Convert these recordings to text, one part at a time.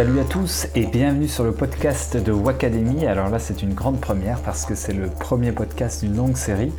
Salut à tous et bienvenue sur le podcast de Wacademy. Alors là, c'est une grande première parce que c'est le premier podcast d'une longue série.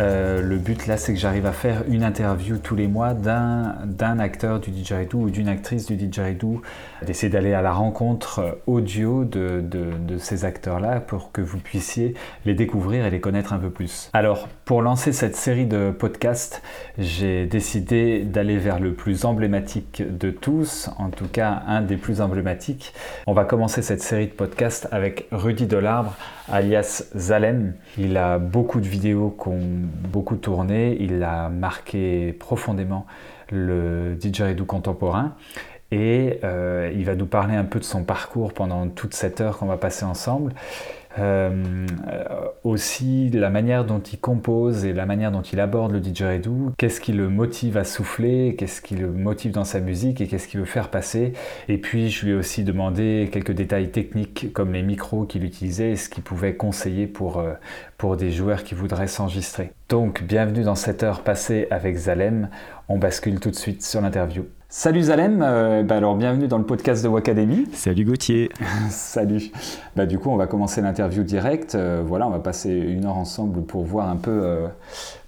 Euh, le but là, c'est que j'arrive à faire une interview tous les mois d'un acteur du didgeridoo ou d'une actrice du didgeridoo, d'essayer d'aller à la rencontre audio de, de ces acteurs-là pour que vous puissiez les découvrir et les connaître un peu plus. Alors, pour lancer cette série de podcasts, j'ai décidé d'aller vers le plus emblématique de tous, en tout cas un des plus emblématiques. On va commencer cette série de podcasts avec Rudy Delarbre, alias Zalem. Il a beaucoup de vidéos qui ont beaucoup tourné, il a marqué profondément le didgeridoo contemporain. Et euh, il va nous parler un peu de son parcours pendant toute cette heure qu'on va passer ensemble. Euh, aussi la manière dont il compose et la manière dont il aborde le didgeridoo, qu'est-ce qui le motive à souffler, qu'est-ce qui le motive dans sa musique et qu'est-ce qu'il veut faire passer. Et puis je lui ai aussi demandé quelques détails techniques comme les micros qu'il utilisait et ce qu'il pouvait conseiller pour, euh, pour des joueurs qui voudraient s'enregistrer. Donc bienvenue dans cette heure passée avec Zalem, on bascule tout de suite sur l'interview. Salut Zalem, euh, bah alors bienvenue dans le podcast de Wacademy. Salut Gauthier. Salut. Bah du coup on va commencer l'interview direct. Euh, voilà, on va passer une heure ensemble pour voir un peu euh,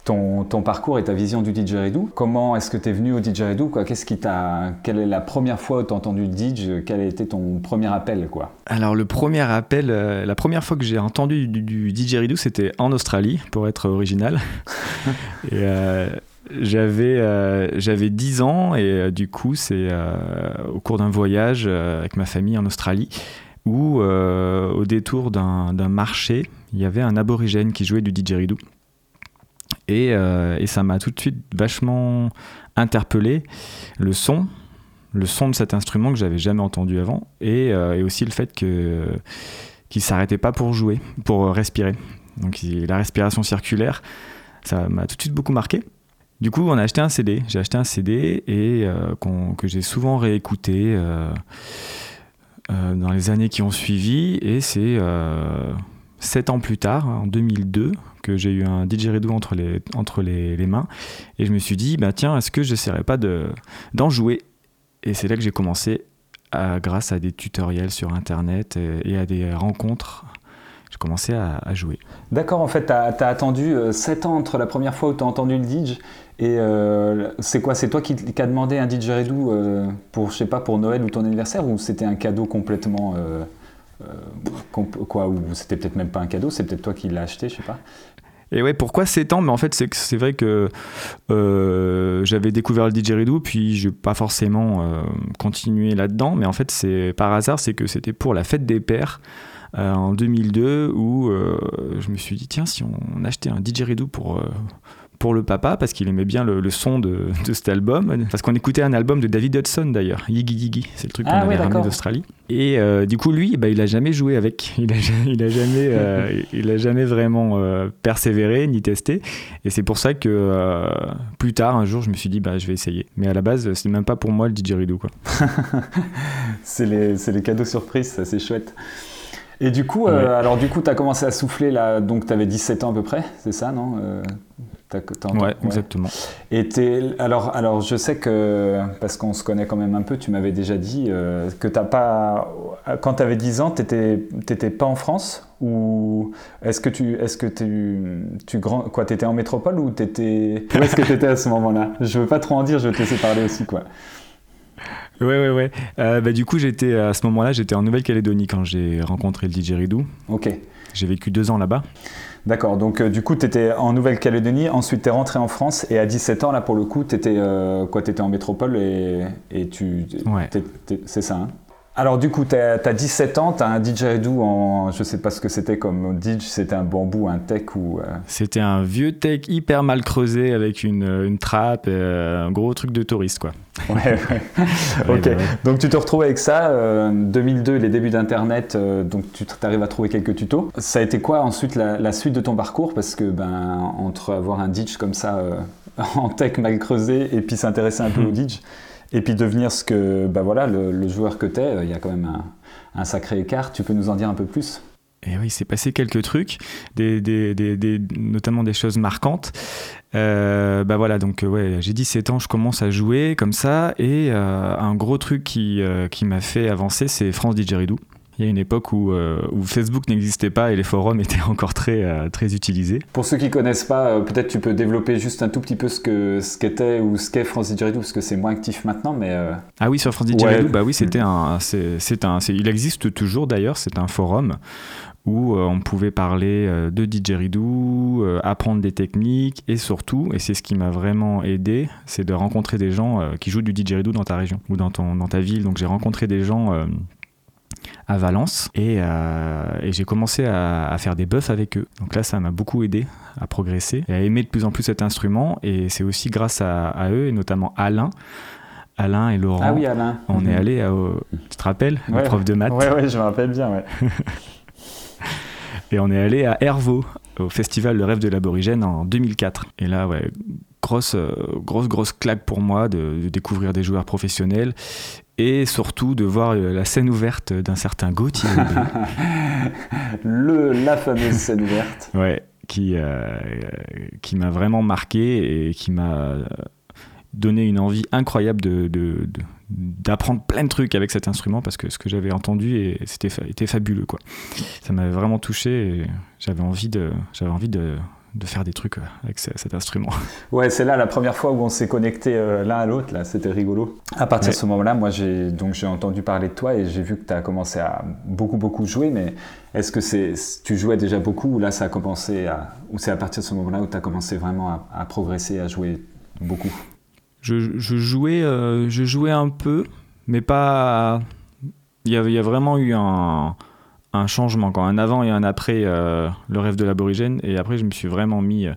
ton, ton, parcours et ta vision du didgeridoo. Comment est-ce que tu es venu au didgeridoo quoi? Qu'est-ce qui t'a Quelle est la première fois où tu as entendu didge Quel a été ton premier appel quoi? Alors le premier appel, la première fois que j'ai entendu du, du didgeridoo, c'était en Australie pour être original. et j'avais euh, j'avais 10 ans et euh, du coup c'est euh, au cours d'un voyage avec ma famille en Australie où au détour d'un marché il y avait un aborigène qui jouait du didgeridoo. Et, et ça m'a tout de suite vachement interpellé le son le son de cet instrument que j'avais jamais entendu avant et, et aussi le fait que qu'il s'arrêtait pas pour jouer pour respirer. Donc la respiration circulaire ça m'a tout de suite beaucoup marqué du coup, on a acheté un CD. J'ai acheté un CD et euh, que j'ai souvent réécouté euh, euh, dans les années qui ont suivi. Et c'est sept ans plus tard, en 2002, que j'ai eu un didgeridoo entre les, entre les, mains. Et je me suis dit, bah, tiens, est-ce que je n'essaierais pas d'en jouer? Et c'est là que j'ai commencé, grâce à des tutoriels sur Internet et, à des rencontres j'ai commencé à, jouer. D'accord, en fait, tu as, attendu 7 ans entre la première fois où tu as entendu le didge et euh, c'est quoi C'est toi qui, as demandé un didgeridoo euh, pour, je sais pas, pour Noël ou ton anniversaire ou c'était un cadeau complètement euh, quoi Ou c'était peut-être même pas un cadeau, c'est peut-être toi qui l'as acheté, je sais pas. Et ouais, pourquoi 7 ans Mais en fait, c'est c'est vrai que j'avais découvert le didgeridoo, puis je n'ai pas forcément continué là-dedans. Mais en fait, c'est par hasard, c'est que c'était pour la fête des pères. en 2002 où je me suis dit tiens si on achetait un didgeridoo pour pour le papa parce qu'il aimait bien le, son de, cet album. Parce qu'on écoutait un album de David Hudson d'ailleurs, Yiggy Yiggy, c'est le truc qu'on ah avait ramené d'Australie. Et euh, du coup, lui, bah, il a jamais joué avec. Il a, il a jamais, euh, il a jamais vraiment euh, persévéré ni testé. Et c'est pour ça que plus tard, un jour, je me suis dit, bah, je vais essayer. Mais à la base, c'est même pas pour moi le didgeridoo. Quoi. c'est les, les, cadeaux surprises, ça c'est chouette. Et du coup, alors du coup, tu as commencé à souffler là, donc tu avais 17 ans à peu près, c'est ça, non Ouais, exactement. Et alors, alors, je sais que, parce qu'on se connaît quand même un peu, tu m'avais déjà dit euh, que t'as pas. Quand tu avais 10 ans, tu n'étais pas en France Ou est-ce que tu. Est-ce que tu, tu grand, quoi, étais en métropole ou t'étais. Où est-ce que tu étais à ce moment-là? Je veux pas trop en dire, je vais te laisser parler aussi, quoi. Ouais, ouais, ouais. Euh, bah, du coup, j'étais à ce moment-là, j'étais en Nouvelle-Calédonie quand j'ai rencontré le didgeridoo. Ok. J'ai vécu deux ans là-bas. D'accord, donc euh, du coup, tu étais en Nouvelle-Calédonie, ensuite tu es rentré en France, et à 17 ans, là, pour le coup, tu étais, euh, étais, en métropole et, et tu. Ouais. C'est ça, hein? Alors du coup, tu as, 17 ans, tu as un didgeridoo en, je sais pas ce que c'était comme didge, c'était un bambou, un tech ou... Euh? C'était un vieux tech hyper mal creusé avec une, une trappe, un gros truc de touriste quoi. Ouais, ouais. ok. Bah donc tu te retrouves avec ça, 2002, les débuts d'Internet, euh, donc tu arrives à trouver quelques tutos. Ça a été quoi ensuite la, suite de ton parcours? Parce que ben, entre avoir un ditch comme ça euh, en tech mal creusé et puis s'intéresser un peu au ditch, et puis devenir ce que, ben voilà, le, joueur que tu es, euh, il y a quand même un, sacré écart. Tu peux nous en dire un peu plus? Et oui, il s'est passé quelques trucs, des, des, des, notamment des choses marquantes. Euh, bah voilà, donc ouais, j'ai 17 ans, je commence à jouer comme ça, et un gros truc qui, qui m'a fait avancer, c'est France Didgeridoo. Il y a une époque où, euh, où Facebook n'existait pas et les forums étaient encore très, euh, très utilisés. Pour ceux qui ne connaissent pas, euh, peut-être tu peux développer juste un tout petit peu ce que ce qu'était ou ce qu'est France Didgeridoo, parce que c'est moins actif maintenant, mais... Ah oui, sur France Didgeridoo, bah oui, c'était un, c'est, un, il existe toujours d'ailleurs, c'est un forum où on pouvait parler de didgeridoo, apprendre des techniques et surtout, et c'est ce qui m'a vraiment aidé, c'est de rencontrer des gens qui jouent du didgeridoo dans ta région ou dans, ton, dans ta ville. Donc j'ai rencontré des gens à Valence euh, et, j'ai commencé à, faire des buffs avec eux. Donc là, ça m'a beaucoup aidé à progresser et à aimer de plus en plus cet instrument. Et c'est aussi grâce à, eux et notamment Alain. Alain et Laurent. Ah oui, Alain. On est mhm. allé, au, tu te rappelles, le prof de maths. Oui, ouais, je me rappelle bien, ouais. et on est allé à Hervaux, au festival Le Rêve de l'Aborigène en 2004. Et là, ouais, grosse, euh, grosse, grosse claque pour moi de, de, découvrir des joueurs professionnels et surtout de voir euh, la scène ouverte d'un certain Gauthier. Le, la fameuse scène ouverte. Ouais, qui, euh, qui m'a vraiment marqué et qui m'a donné une envie incroyable de, d'apprendre plein de trucs avec cet instrument parce que ce que j'avais entendu et c'était était fabuleux quoi. Ça m'avait vraiment touché et j'avais envie de j'avais envie de de faire des trucs euh, avec cet instrument. Ouais, c'est là la première fois où on s'est connecté euh, l'un à l'autre, là, c'était rigolo. À partir de ce moment-là, moi j'ai donc j'ai entendu parler de toi et j'ai vu que tu as commencé à beaucoup beaucoup jouer, mais est-ce que c'est tu jouais déjà beaucoup ou là ça a commencé à ou c'est à partir de ce moment-là où tu as commencé vraiment à, progresser, à jouer beaucoup? Je, jouais euh, je jouais un peu, mais pas il y a, il y a vraiment eu un un changement, quand un avant et un après euh, le rêve de l'aborigène. Et après, je me suis vraiment mis. Euh,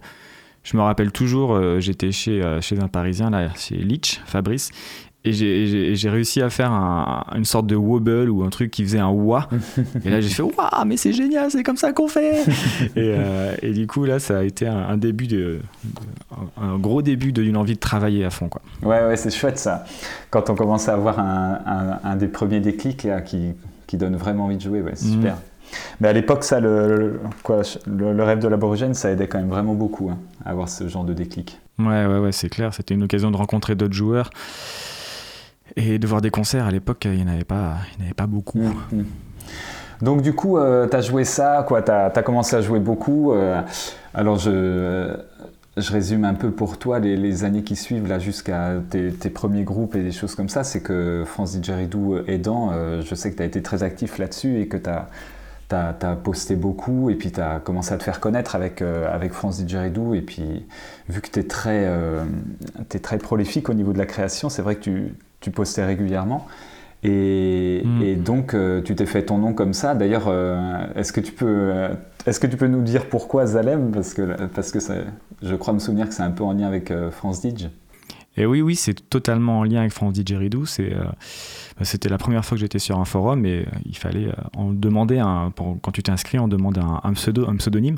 je me rappelle toujours, euh, j'étais chez, chez un Parisien, là, chez Litch, Fabrice, et j'ai réussi à faire une sorte de wobble ou un truc qui faisait un wa. et là, j'ai fait waouh, mais c'est génial, c'est comme ça qu'on fait. et, et, du coup, là, ça a été un, début de, un gros début d'une envie de travailler à fond, quoi. Ouais, ouais, c'est chouette ça. Quand on commence à avoir un, un, des premiers déclics là, qui, qui donne vraiment envie de jouer. Ouais, c'est mhm. super. Mais à l'époque, ça, le, quoi, le, rêve de l'aborigène, ça aidait quand même vraiment beaucoup hein, à avoir ce genre de déclic. Ouais, ouais, ouais, c'est clair. C'était une occasion de rencontrer d'autres joueurs et de voir des concerts. À l'époque, il n'y en avait pas, il avait pas beaucoup. Mhm, mhm. Donc du coup, euh, tu as joué ça, quoi, tu as, commencé à jouer beaucoup. Euh, alors je, je résume un peu pour toi les, années qui suivent là jusqu'à tes, premiers groupes et des choses comme ça, c'est que France Didgeridoo aidant, euh, je sais que tu as été très actif là-dessus et que tu as, as, posté beaucoup et puis tu as commencé à te faire connaître avec, euh, avec France Didgeridoo et puis vu que tu es, très, euh, es très prolifique au niveau de la création, c'est vrai que tu, tu postais régulièrement. Et, mm. et, donc, tu t'es fait ton nom comme ça. D'ailleurs, est-ce que tu peux est-ce que tu peux nous dire pourquoi Zalem? Parce que, je crois me souvenir que c'est un peu en lien avec euh, France Didge. Et oui, oui, c'est totalement en lien avec France Didgeridoo. Euh, bah, c'était la première fois que j'étais sur un forum et euh, il fallait en demander un, quand tu t'inscris, on demande un, pseudo, un pseudonyme.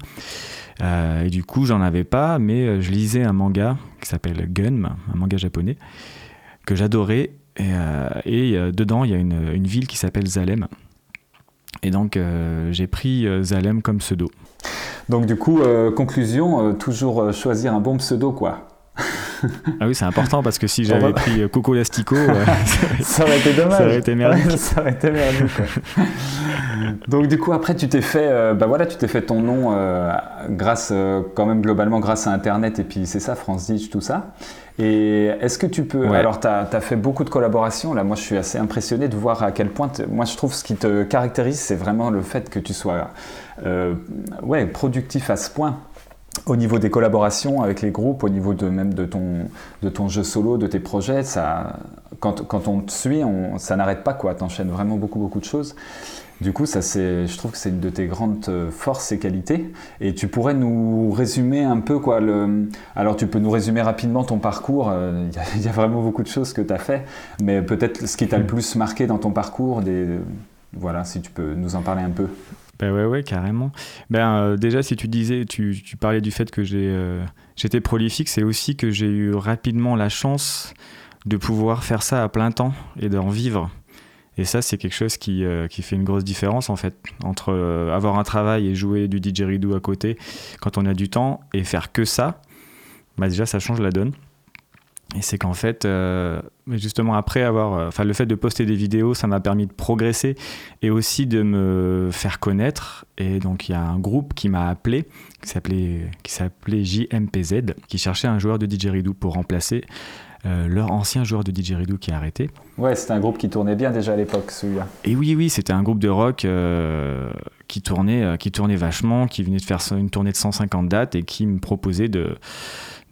et du coup, j'en avais pas, mais je lisais un manga qui s'appelle Gun, un manga japonais que j'adorais. Et, dedans, il y a une ville qui s'appelle Zalem. Et donc, euh, j'ai pris euh, Zalem comme pseudo. Donc, du coup, euh, conclusion, toujours choisir un bon pseudo, quoi. ah oui, c'est important parce que si j'avais pris Coco Lastico, ça aurait été dommage. Ça aurait été merdique. ça aurait été merdique. Donc du coup après tu t'es fait, bah voilà, tu t'es fait ton nom grâce quand même globalement grâce à Internet et puis c'est ça France Digi tout ça. Et est-ce que tu peux. Alors, tu as, fait beaucoup de collaborations. Là, moi, je suis assez impressionné de voir à quel point. Moi, je trouve ce qui te caractérise, c'est vraiment le fait que tu sois euh, ouais, productif à ce point au niveau des collaborations avec les groupes, au niveau de même de ton, de ton jeu solo, de tes projets, ça, quand, quand on te suit, on, ça n'arrête pas quoi. T'enchaînes vraiment beaucoup beaucoup de choses. Du coup, ça, je trouve que c'est une de tes grandes euh, forces et qualités. Et tu pourrais nous résumer un peu quoi. Alors, tu peux nous résumer rapidement ton parcours. Euh, il y, a vraiment beaucoup de choses que tu as fait, mais peut-être ce qui t'a le plus marqué dans ton parcours. Voilà, si tu peux nous en parler un peu. Ben ouais, ouais, carrément. Ben, euh, déjà, si tu disais, tu, tu, parlais du fait que j'ai, j'étais prolifique, c'est aussi que j'ai eu rapidement la chance de pouvoir faire ça à plein temps et d'en vivre. Et ça, c'est quelque chose qui, qui, fait une grosse différence en fait entre avoir un travail et jouer du didgeridoo à côté quand on a du temps et faire que ça. Bah déjà, ça change la donne. Et c'est qu'en fait, euh, justement après avoir, euh, enfin le fait de poster des vidéos, ça m'a permis de progresser et aussi de me faire connaître. Et donc il y a un groupe qui m'a appelé, qui s'appelait, qui s'appelait JMPZ, qui cherchait un joueur de didgeridoo pour remplacer euh, leur ancien joueur de didgeridoo qui a arrêté. Ouais, c'était un groupe qui tournait bien déjà à l'époque, celui-là. Et oui, oui, c'était un groupe de rock qui tournait, qui tournait vachement, qui venait de faire une tournée de 150 dates et qui me proposait de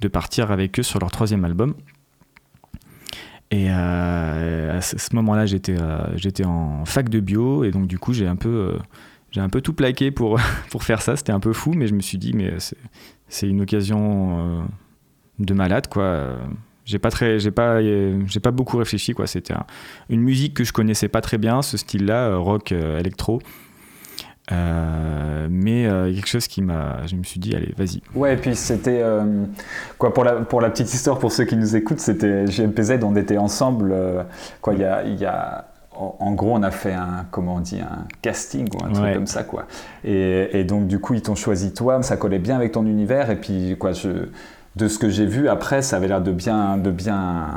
de partir avec eux sur leur troisième album. Et euh, à ce moment-là, j'étais euh, j'étais en fac de bio et donc du coup, j'ai un peu euh, j'ai un peu tout plaqué pour pour faire ça. C'était un peu fou, mais je me suis dit mais c'est une occasion de malade quoi. J'ai pas très j'ai pas j'ai pas beaucoup réfléchi quoi. C'était une musique que je connaissais pas très bien, ce style-là, rock électro. Euh, mais euh, quelque chose qui m'a. Je me suis dit, allez, vas-y. Ouais, et puis c'était. Euh, quoi, pour la, pour la petite histoire, pour ceux qui nous écoutent, c'était GMPZ, on était ensemble. quoi, il y a. Y a en gros, on a fait un, comment on dit, un casting ou un truc comme ça, quoi. Et, et, donc, du coup, ils t'ont choisi toi, ça collait bien avec ton univers. Et puis, quoi, je, de ce que j'ai vu après, ça avait l'air de bien, de bien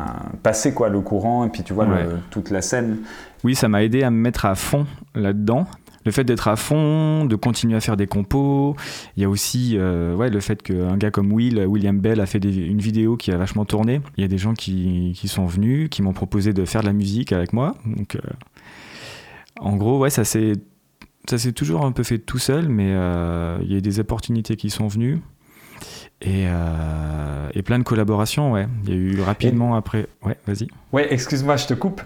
passer, quoi, le courant. Et puis, tu vois, toute la scène. Oui, ça m'a aidé à me mettre à fond là-dedans le fait d'être à fond, de continuer à faire des compos. Il y a aussi euh, ouais, le fait qu'un gars comme Will, William Bell, a fait une vidéo qui a vachement tourné. Il y a des gens qui, qui sont venus, qui m'ont proposé de faire de la musique avec moi. Donc, euh, en gros, ouais, ça s'est toujours un peu fait tout seul, mais euh, il y a des opportunités qui sont venues. Et, et, plein de collaborations, ouais. Il y a eu rapidement après. Ouais, vas-y. Ouais, excuse-moi, je te coupe.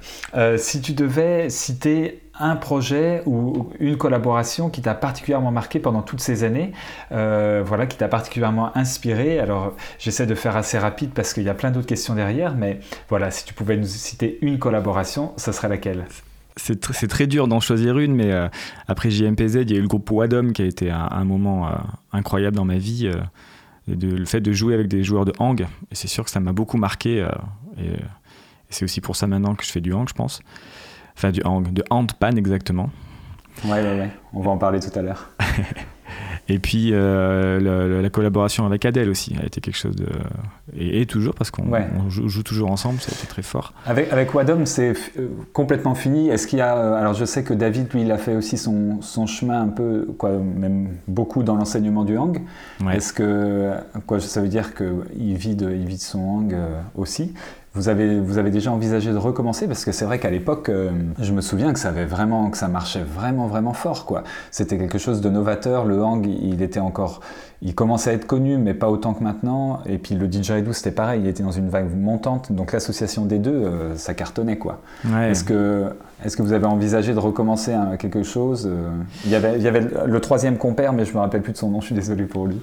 si tu devais citer un projet ou une collaboration qui t'a particulièrement marqué pendant toutes ces années, euh, voilà, qui t'a particulièrement inspiré. Alors, j'essaie de faire assez rapide parce qu'il y a plein d'autres questions derrière, mais voilà, si tu pouvais nous citer une collaboration, ce serait laquelle? C'est très dur d'en choisir une, mais euh, après JMPZ, il y a eu le groupe Wadom qui a été un, moment euh, incroyable dans ma vie. De, le fait de jouer avec des joueurs de hang, et c'est sûr que ça m'a beaucoup marqué. et, et c'est aussi pour ça maintenant que je fais du hang, je pense. Enfin, du hang, de handpan exactement. Ouais, ouais, ouais. On va en parler tout à l'heure. et puis euh, la, collaboration avec Adèle aussi a été quelque chose de. Et, toujours, parce qu'on joue, toujours ensemble, ça a été très fort. Avec, avec Wadom, c'est euh, complètement fini. Est-ce qu'il y a. Euh, alors je sais que David, lui, il a fait aussi son, son chemin un peu, quoi, même beaucoup dans l'enseignement du hang. Est-ce que. Quoi, ça veut dire qu'il vit, de, il vit de son hang aussi vous avez, vous avez déjà envisagé de recommencer? Parce que c'est vrai qu'à l'époque, euh, je me souviens que ça avait vraiment, que ça marchait vraiment, vraiment fort, quoi. C'était quelque chose de novateur. Le hang, il était encore, il commençait à être connu, mais pas autant que maintenant. Et puis le didgeridoo, c'était pareil, il était dans une vague montante. Donc l'association des deux, euh, ça cartonnait, quoi. Est-ce que, est-ce que vous avez envisagé de recommencer quelque chose? Euh? il, y avait, il y avait le troisième compère, mais je me rappelle plus de son nom. Je suis désolé pour lui.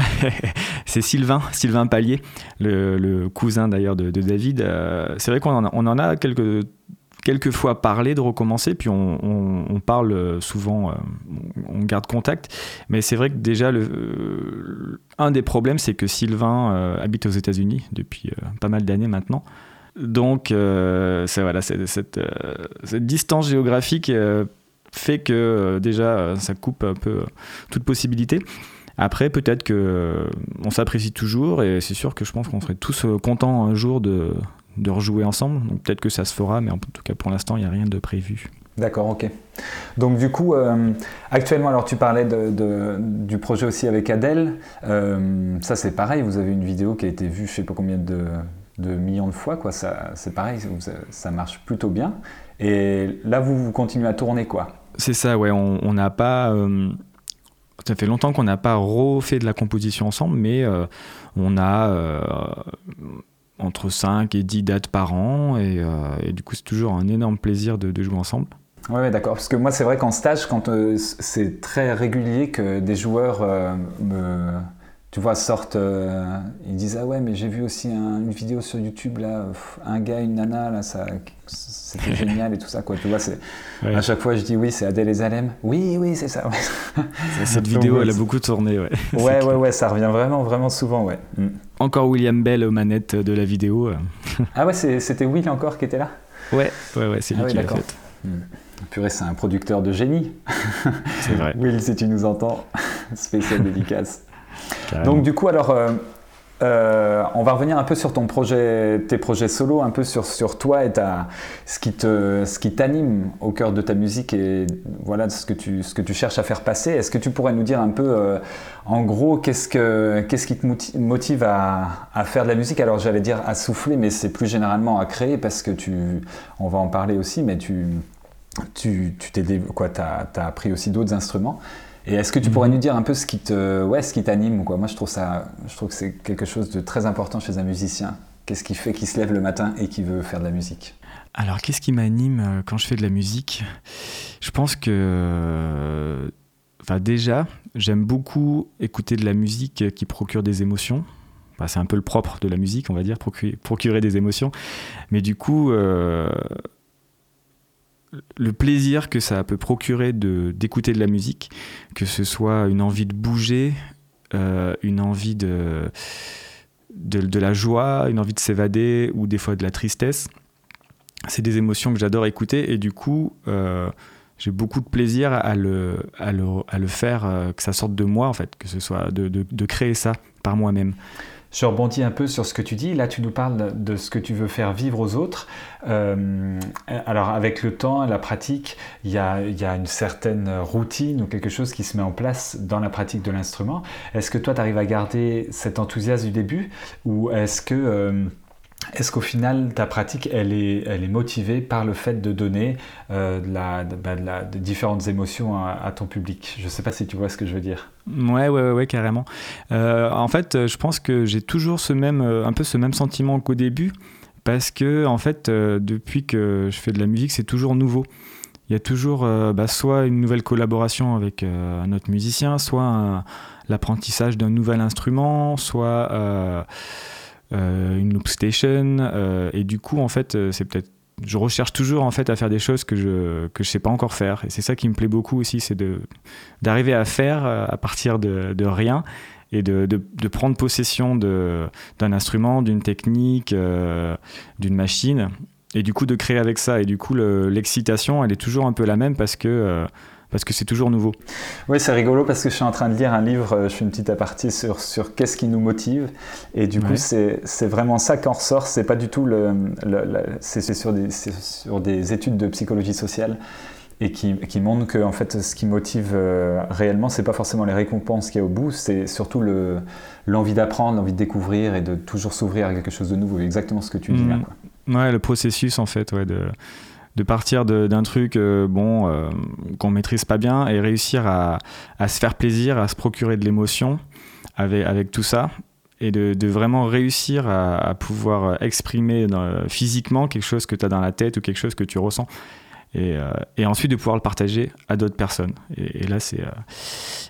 c'est Sylvain, Sylvain Pallier, le, cousin d'ailleurs de, David. Euh, c'est vrai qu'on en, en, a quelques, fois parlé de recommencer, puis on, parle souvent, euh, on garde contact. Mais c'est vrai que déjà, un des problèmes, c'est que Sylvain euh, habite aux États-Unis depuis pas mal d'années maintenant. Donc, cette, distance géographique fait que déjà, ça coupe un peu toute possibilité. Après, peut-être que euh, on s'apprécie toujours et c'est sûr que je pense qu'on serait tous euh, contents un jour de, de rejouer ensemble. Donc peut-être que ça se fera, mais en tout cas pour l'instant, il n'y a rien de prévu. D'accord, ok. Donc du coup, euh, actuellement, alors tu parlais de, du projet aussi avec Adèle. ça c'est pareil, vous avez une vidéo qui a été vue je ne sais pas combien de, de millions de fois, quoi. Ça, c'est pareil, ça marche plutôt bien. Et là, vous, vous continuez à tourner, quoi. C'est ça, ouais. On n'a pas ça fait longtemps qu'on n'a pas refait de la composition ensemble, mais euh, on a euh, entre 5 et 10 dates par an, et, euh, du coup c'est toujours un énorme plaisir de, jouer ensemble. Oui, d'accord. Parce que moi, c'est vrai qu'en stage, quand c'est très régulier que des joueurs me tu vois, sortent, euh, ils disent ah ouais mais j'ai vu aussi une vidéo sur YouTube là, un gars, une nana là, ça, c'était génial et tout ça quoi. Tu vois, c'est à chaque fois je dis oui c'est Adèle et Zalem, oui oui c'est ça. Cette vidéo elle a beaucoup tourné ouais. Ouais ouais ouais ça revient vraiment vraiment souvent ouais. Mm. Encore William Bell aux manettes de la vidéo. ah ouais c'était Will encore qui était là? Ouais ouais ouais c'est lui ah qui l'a fait. Hmm. Purée, c'est un producteur de génie. C'est vrai. Will, si tu nous entends, spécial dédicace. Donc du coup, alors, euh, euh, on va revenir un peu sur ton projet, tes projets solo, un peu sur, sur toi et ta, ce qui t'anime au cœur de ta musique et voilà ce que tu, ce que tu cherches à faire passer. Est-ce que tu pourrais nous dire un peu, euh, en gros, qu'est-ce que, qu'est-ce qui te motive à, à, faire de la musique? Alors j'allais dire à souffler, mais c'est plus généralement à créer parce que tu, on va en parler aussi, mais tu, tu, tu t'as, as appris aussi d'autres instruments. Et est-ce que tu pourrais mhm. nous dire un peu ce qui te, ouais, ce qui t'anime quoi? Moi, je trouve ça, je trouve que c'est quelque chose de très important chez un musicien. Qu'est-ce qui fait qu'il se lève le matin et qui veut faire de la musique? Alors, qu'est-ce qui m'anime euh, quand je fais de la musique? Je pense que, euh, enfin, déjà, j'aime beaucoup écouter de la musique qui procure des émotions. c'est un peu le propre de la musique, on va dire, procurer, des émotions. Mais du coup. Euh, le plaisir que ça peut procurer de d'écouter de la musique, que ce soit une envie de bouger, euh, une envie de, de, la joie, une envie de s'évader ou des fois de la tristesse. C'est des émotions que j'adore écouter et du coup, euh, j'ai beaucoup de plaisir à le, à le, à le faire, euh, que ça sorte de moi en fait, que ce soit de, de, de créer ça par moi-même. Je rebondis un peu sur ce que tu dis. Là, tu nous parles de ce que tu veux faire vivre aux autres. Euh, alors, avec le temps, la pratique, il y, a, une certaine routine ou quelque chose qui se met en place dans la pratique de l'instrument. Est-ce que toi, tu arrives à garder cet enthousiasme du début ou est-ce que... Euh, est-ce qu'au final, ta pratique, elle est, motivée par le fait de donner euh, bah, de différentes émotions à, ton public? Je ne sais pas si tu vois ce que je veux dire. Ouais, ouais, ouais, carrément. Euh, en fait, je pense que j'ai toujours ce même, euh, un peu ce même sentiment qu'au début, parce que en fait, depuis que je fais de la musique, c'est toujours nouveau. Il y a toujours bah, soit une nouvelle collaboration avec un autre musicien, soit l'apprentissage d'un nouvel instrument, soit une loop station. Euh, et du coup, en fait, euh, c'est peut-être je recherche toujours en fait à faire des choses que je que je sais pas encore faire et c'est ça qui me plaît beaucoup aussi c'est de d'arriver à faire à partir de, de rien et de, de, de, prendre possession d'un instrument d'une technique d'une machine et du coup de créer avec ça et du coup l'excitation elle est toujours un peu la même parce que parce que c'est toujours nouveau. Oui, c'est rigolo parce que je suis en train de lire un livre, euh, je fais une petite aparté sur, sur qu'est-ce qui nous motive. Et du coup, c'est vraiment ça qu'en ressort. C'est pas du tout le. c'est sur, des, sur des études de psychologie sociale et qui, qui montrent que en fait, ce qui motive euh, réellement, c'est pas forcément les récompenses qu'il y a au bout, c'est surtout l'envie d'apprendre, l'envie de découvrir et de toujours s'ouvrir à quelque chose de nouveau. Exactement ce que tu dis là. Mmh. Ouais, le processus en fait, ouais, de de partir d'un truc euh, bon euh, qu'on maîtrise pas bien et réussir à, se faire plaisir, à se procurer de l'émotion avec, avec tout ça et de, vraiment réussir à, pouvoir exprimer physiquement quelque chose que tu as dans la tête ou quelque chose que tu ressens. Euh, et, ensuite de pouvoir le partager à d'autres personnes. Et, là, c'est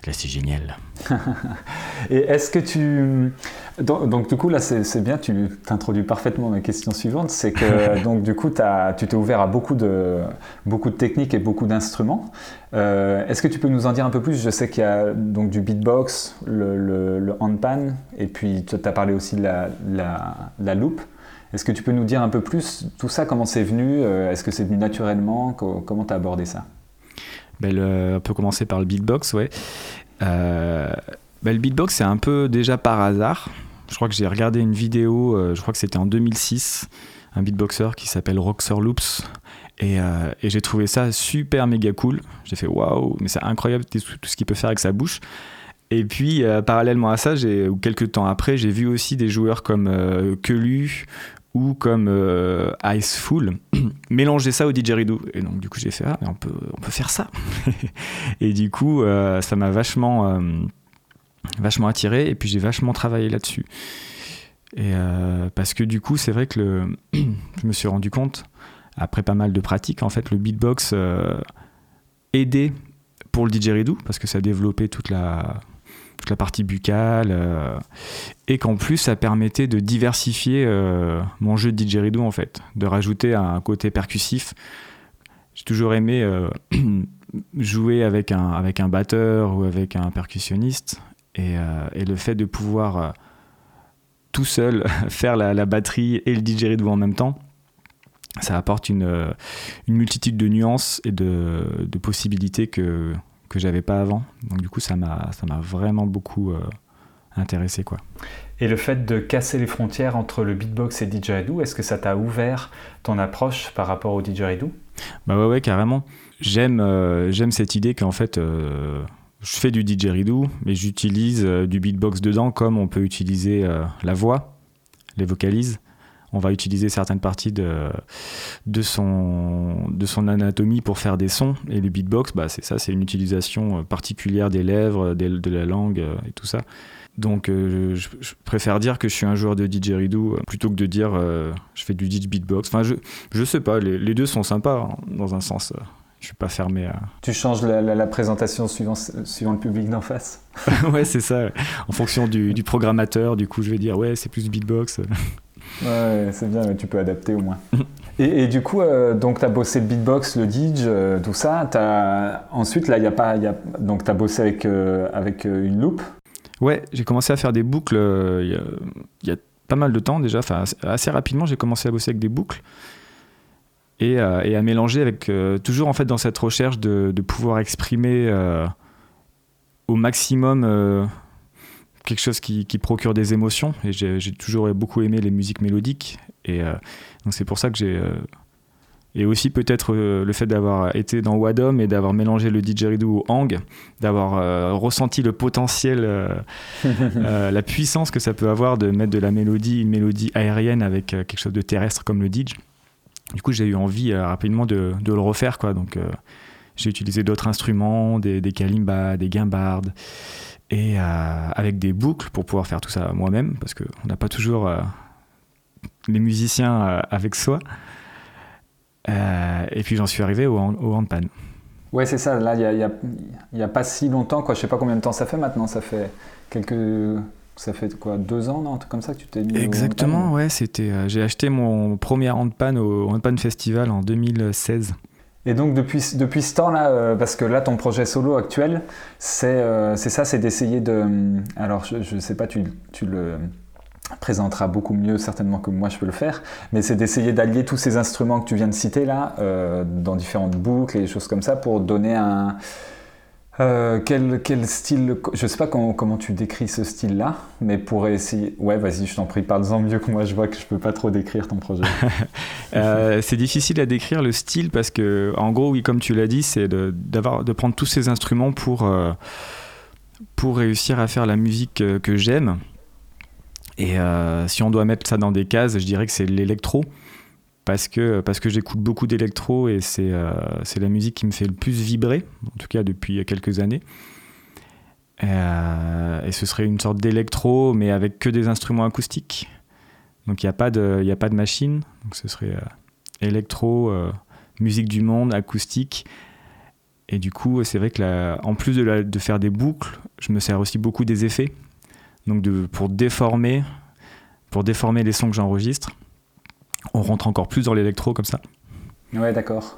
c'est génial. et est-ce que tu donc, du coup là c'est bien, tu t'introduis parfaitement ma question suivante, c'est que donc du coup as, tu t'es ouvert à beaucoup de beaucoup de techniques et beaucoup d'instruments. Euh, est-ce que tu peux nous en dire un peu plus? Je sais qu'il y a donc du beatbox, le, le, handpan, et puis tu as parlé aussi de la, la, la loupe. Est-ce que tu peux nous dire un peu plus tout ça, comment c'est venu euh, Est-ce que c'est venu naturellement Comment tu as abordé ça? Ben On peut commencer par le beatbox, ouais. Euh, ben le beatbox, c'est un peu déjà par hasard. Je crois que j'ai regardé une vidéo, euh, je crois que c'était en 2006, un beatboxer qui s'appelle Roxer Loops. Et, et j'ai trouvé ça super méga cool. J'ai fait waouh, mais c'est incroyable tout ce qu'il peut faire avec sa bouche. Et puis, parallèlement à ça, ou quelques temps après, j'ai vu aussi des joueurs comme euh, Kelu ou comme euh, Iceful, mélanger ça au didgeridoo. Et donc du coup j'ai fait ah on peut faire ça. et du coup euh, ça m'a vachement euh, vachement attiré et puis j'ai vachement travaillé là-dessus. Parce que du coup c'est vrai que je me suis rendu compte après pas mal de pratiques en fait le beatbox aidait pour le didgeridoo parce que ça développait toute la la partie buccale, euh, et qu'en plus ça permettait de diversifier euh, mon jeu de didgeridoo en fait, de rajouter un côté percussif. J'ai toujours aimé euh, jouer avec un, batteur ou avec un percussionniste, et, le fait de pouvoir tout seul faire la, batterie et le didgeridoo en même temps, ça apporte une, multitude de nuances et de possibilités que, que j'avais pas avant. Donc du coup, ça m'a vraiment beaucoup intéressé. Quoi. Et le fait de casser les frontières entre le beatbox et didgeridoo, est-ce que ça t'a ouvert ton approche par rapport au didgeridoo Bah ouais, ouais, carrément. J'aime euh, j'aime cette idée qu'en fait, euh, je fais du didgeridoo, mais j'utilise euh, du beatbox dedans comme on peut utiliser la voix, les vocalises. On va utiliser certaines parties de, de, son, de son anatomie pour faire des sons. Et le beatbox, bah, c'est ça, c'est une utilisation particulière des lèvres, de la langue et tout ça. Donc euh, je, préfère dire que je suis un joueur de didgeridoo euh, plutôt que de dire euh, je fais du didge beatbox. Enfin, je, je sais pas, les, deux sont sympas hein, dans un sens. je suis pas fermé à. Tu changes la, présentation suivant, suivant le public d'en face Ouais, c'est ça. En fonction du, du, programmateur, du coup, je vais dire ouais, c'est plus beatbox. Ouais, c'est bien, mais tu peux adapter au moins. Et, du coup, donc tu as bossé le beatbox, le didge, tout ça. As... Ensuite, là, il a pas. Donc tu as bossé avec, avec une loupe Ouais, j'ai commencé à faire des boucles euh, il y, a pas mal de temps déjà. Enfin, assez rapidement, j'ai commencé à bosser avec des boucles et, euh, à mélanger avec euh, toujours en fait dans cette recherche de, pouvoir exprimer au maximum quelque chose qui, qui, procure des émotions. Et j'ai toujours beaucoup aimé les musiques mélodiques. Et donc c'est pour ça que j'ai et aussi peut-être euh, le fait d'avoir été dans Wadom et d'avoir mélangé le didgeridoo au hang, d'avoir euh, ressenti le potentiel, euh, la puissance que ça peut avoir de mettre de la mélodie, une mélodie aérienne avec quelque chose de terrestre comme le didge. Du coup, j'ai eu envie rapidement de, de, le refaire. Quoi. Donc, j'ai utilisé d'autres instruments, des, des kalimbas, des guimbardes, et avec des boucles pour pouvoir faire tout ça moi-même, parce qu'on n'a pas toujours les musiciens avec soi. Euh, et puis j'en suis arrivé au, au handpan. Ouais, c'est ça. Là, il n'y a, a, pas si longtemps. Quoi. Je sais pas combien de temps ça fait maintenant. Ça fait quelques. Ça fait quoi Deux ans, non comme ça que tu t'es mis Exactement, ouais. C'était, euh, j'ai acheté mon premier handpan au handpan festival en 2016. Et donc depuis, depuis ce temps-là, euh, parce que là ton projet solo actuel, c'est, c'est ça, c'est d'essayer de... Alors je ne sais pas, tu, tu le présentera beaucoup mieux certainement que moi je peux le faire, mais c'est d'essayer d'allier tous ces instruments que tu viens de citer là, euh, dans différentes boucles et choses comme ça, pour donner un... Euh, quel, quel, style, je sais pas comment, comment tu décris ce style-là, mais pour essayer... Ouais, vas-y, je t'en prie, parle-en mieux que moi, je vois que je peux pas trop décrire ton projet. euh, c'est difficile à décrire le style parce que, en gros, oui, comme tu l'as dit, c'est de, de prendre tous ces instruments pour, euh, pour réussir à faire la musique que j'aime. Et si on doit mettre ça dans des cases, je dirais que c'est l'électro. Parce que, parce que j'écoute beaucoup d'électro et c'est euh, la musique qui me fait le plus vibrer, en tout cas depuis quelques années. Euh, et ce serait une sorte d'électro, mais avec que des instruments acoustiques. Donc il n'y a, pas de, a pas de machine. Donc ce serait électro, musique du monde, acoustique. Et du coup, c'est vrai que en plus de, de, faire des boucles, je me sers aussi beaucoup des effets donc de, pour déformer, pour déformer les sons que j'enregistre. On rentre encore plus dans l'électro comme ça. Ouais, d'accord.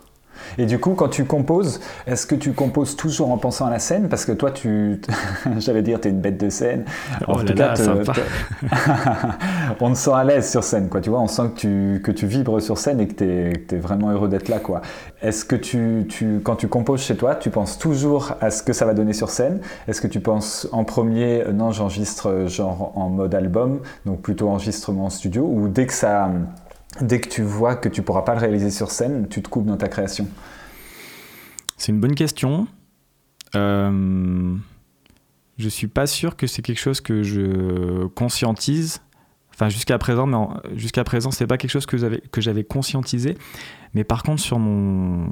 Et du coup, quand tu composes, est-ce que tu composes toujours en pensant à la scène? Parce que toi, tu, j'allais dire, tu es une bête de scène. En oh tout cas, on te sent à l'aise sur scène, quoi. Tu vois, on sent que tu, que tu vibres sur scène et que tu es, vraiment heureux d'être là, quoi. Est-ce que tu, tu, quand tu composes chez toi, tu penses toujours à ce que ça va donner sur scène? Est-ce que tu penses en premier, non, j'enregistre genre en mode album, donc plutôt enregistrement en studio, ou dès que ça dès que tu vois que tu pourras pas le réaliser sur scène, tu te coupes dans ta création C'est une bonne question. Euh, je suis pas sûr que c'est quelque chose que je conscientise. Enfin, jusqu'à présent, mais jusqu'à présent, c'est pas quelque chose que j'avais conscientisé. Mais par contre, sur mon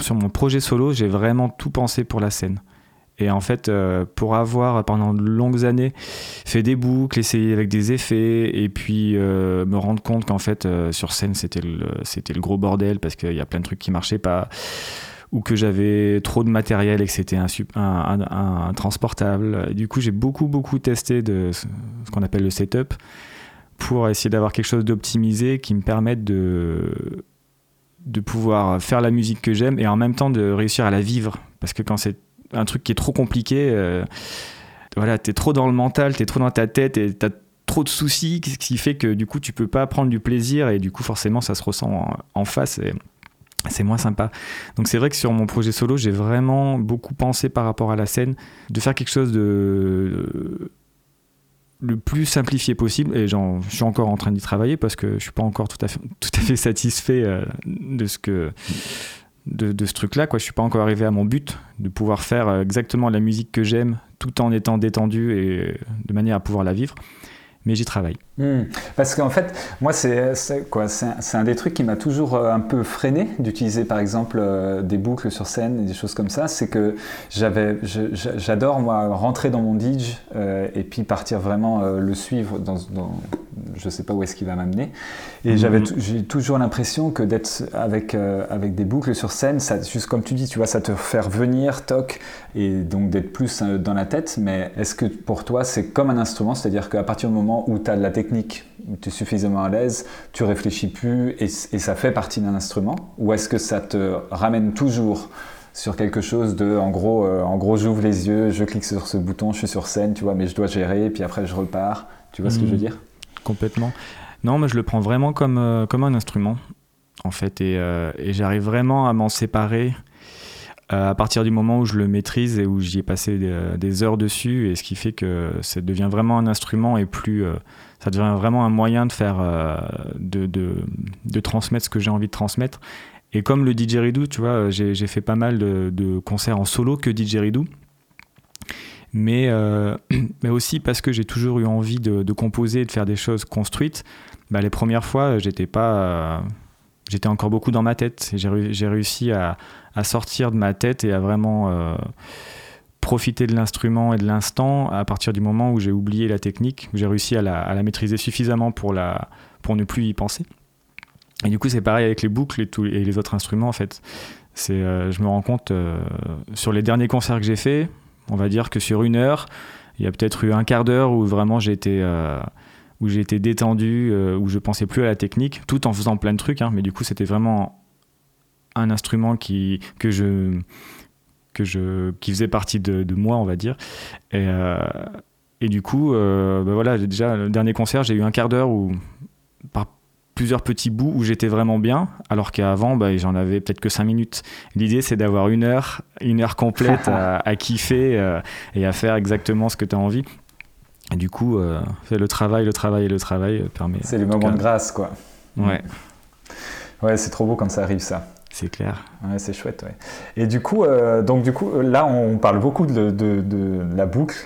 sur mon projet solo, j'ai vraiment tout pensé pour la scène. Et en fait, euh, pour avoir pendant de longues années fait des boucles, essayé avec des effets, et puis euh, me rendre compte qu'en fait, euh, sur scène, c'était le, le gros bordel parce qu'il y a plein de trucs qui marchaient pas, ou que j'avais trop de matériel et que c'était un, un, un, transportable. Du coup, j'ai beaucoup, beaucoup testé de ce qu'on appelle le setup pour essayer d'avoir quelque chose d'optimisé qui me permette de de pouvoir faire la musique que j'aime et en même temps de réussir à la vivre parce que quand c'est un truc qui est trop compliqué. Euh, voilà, t'es trop dans le mental, t'es trop dans ta tête et t'as trop de soucis, ce qui fait que du coup tu peux pas prendre du plaisir et du coup forcément ça se ressent en, face et c'est moins sympa. Donc c'est vrai que sur mon projet solo, j'ai vraiment beaucoup pensé par rapport à la scène de faire quelque chose de le plus simplifié possible et je suis encore en train d'y travailler parce que je suis pas encore tout à fait, tout à fait satisfait euh, de ce que de, ce truc là quoi je suis pas encore arrivé à mon but de pouvoir faire euh, exactement la musique que j'aime tout en étant détendu et de manière à pouvoir la vivre mais j'y travaille. Hmm. Parce qu'en fait, moi, c'est quoi C'est un, des trucs qui m'a toujours euh, un peu freiné d'utiliser, par exemple, euh, des boucles sur scène et des choses comme ça. C'est que j'avais, j'adore moi rentrer dans mon DJ euh, et puis partir vraiment le suivre dans, dans, je sais pas où est-ce qu'il va m'amener. Et j'avais, mhm. j'ai toujours l'impression que d'être avec avec des boucles sur scène, ça, juste comme tu dis, tu vois, ça te faire venir, toc, et donc d'être plus dans la tête. Mais est-ce que pour toi, c'est comme un instrument, c'est-à-dire qu'à partir du moment où tu as de la technique, où tu es suffisamment à l'aise, tu réfléchis plus et, ça fait partie d'un instrument? Ou est-ce que ça te ramène toujours sur quelque chose de, en gros, euh, en gros j'ouvre les yeux, je clique sur ce bouton, je suis sur scène, tu vois, mais je dois gérer, et puis après je repars. Tu vois ce que je veux hmm. dire? Complètement. Non, mais je le prends vraiment comme, euh, comme un instrument, en fait, et, euh, et j'arrive vraiment à m'en séparer à partir du moment où je le maîtrise et où j'y ai passé des, heures dessus, et ce qui fait que ça devient vraiment un instrument et plus, ça devient vraiment un moyen de faire, euh, de, de, de, transmettre ce que j'ai envie de transmettre. Et comme le didgeridoo, tu vois, j'ai fait pas mal de, concerts en solo que didgeridoo. Mais, euh, mais aussi parce que j'ai toujours eu envie de, composer et de faire des choses construites. Bah, les premières fois, j'étais pas, j'étais encore beaucoup dans ma tête. J'ai réussi à, à sortir de ma tête et à vraiment euh, profiter de l'instrument et de l'instant à partir du moment où j'ai oublié la technique, où j'ai réussi à la, maîtriser suffisamment pour, la, pour ne plus y penser. Et du coup, c'est pareil avec les boucles et, tous, et les autres instruments, en fait. Euh, je me rends compte, euh, sur les derniers concerts que j'ai faits, on va dire que sur une heure, il y a peut-être eu un quart d'heure où vraiment j'ai j'ai été détendu, où je pensais plus à la technique, tout en faisant plein de trucs, hein, mais du coup, c'était vraiment un instrument qui, que je, que je, qui faisait partie de, moi, on va dire. Et, euh, et du coup, euh, bah voilà, déjà, le dernier concert, j'ai eu un quart d'heure où, par plusieurs petits bouts où j'étais vraiment bien, alors qu'avant, bah, j'en avais peut-être que cinq minutes. L'idée, c'est d'avoir une heure, une heure complète à, kiffer euh, et à faire exactement ce que tu as envie. Et du coup, le travail, le travail et le travail permet. C'est les moments de grâce, quoi. Ouais. Ouais, c'est trop beau quand ça arrive, ça. C'est clair. C'est chouette. Et du coup, euh, donc du coup, là, on parle beaucoup de, la boucle.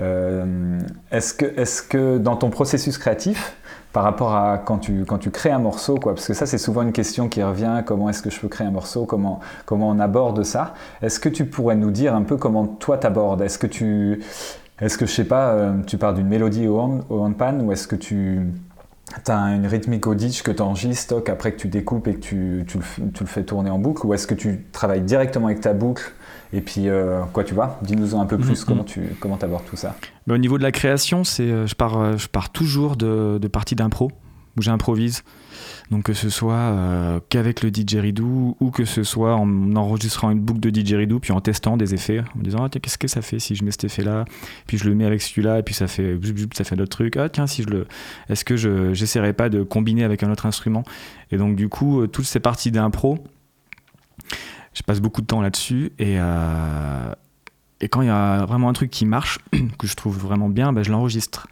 Euh, est-ce que, est que dans ton processus créatif, par rapport à quand tu, quand tu crées un morceau, quoi, parce que ça, c'est souvent une question qui revient. Comment est-ce que je peux créer un morceau Comment, comment on aborde ça Est-ce que tu pourrais nous dire un peu comment toi t'abordes? Est-ce que tu, est-ce que je sais pas, euh, tu pars d'une mélodie au, au handpan ou est-ce que tu tu as une rythmique au ditch que tu enregistres, après que tu découpes et que tu, tu, le, fais tourner en boucle Ou est-ce que tu travailles directement avec ta boucle Et puis, euh, quoi, tu vois? Dis-nous un peu plus mm-hmm. comment tu comment abordes tout ça. au niveau de la création, c'est, euh, je, pars, euh, je pars toujours de, de parties d'impro, où j'improvise. Donc que ce soit euh, qu'avec le didgeridoo ou que ce soit en enregistrant une boucle de didgeridoo puis en testant des effets, en me disant ah, qu'est-ce que ça fait si je mets cet effet-là, puis je le mets avec celui-là et puis ça fait ça fait d'autres trucs. Ah tiens si je le, est-ce que je j'essaierai pas de combiner avec un autre instrument? Et donc du coup euh, toutes ces parties d'impro, je passe beaucoup de temps là-dessus et euh, quand il y a vraiment un truc qui marche, que je trouve vraiment bien, ben, je l'enregistre.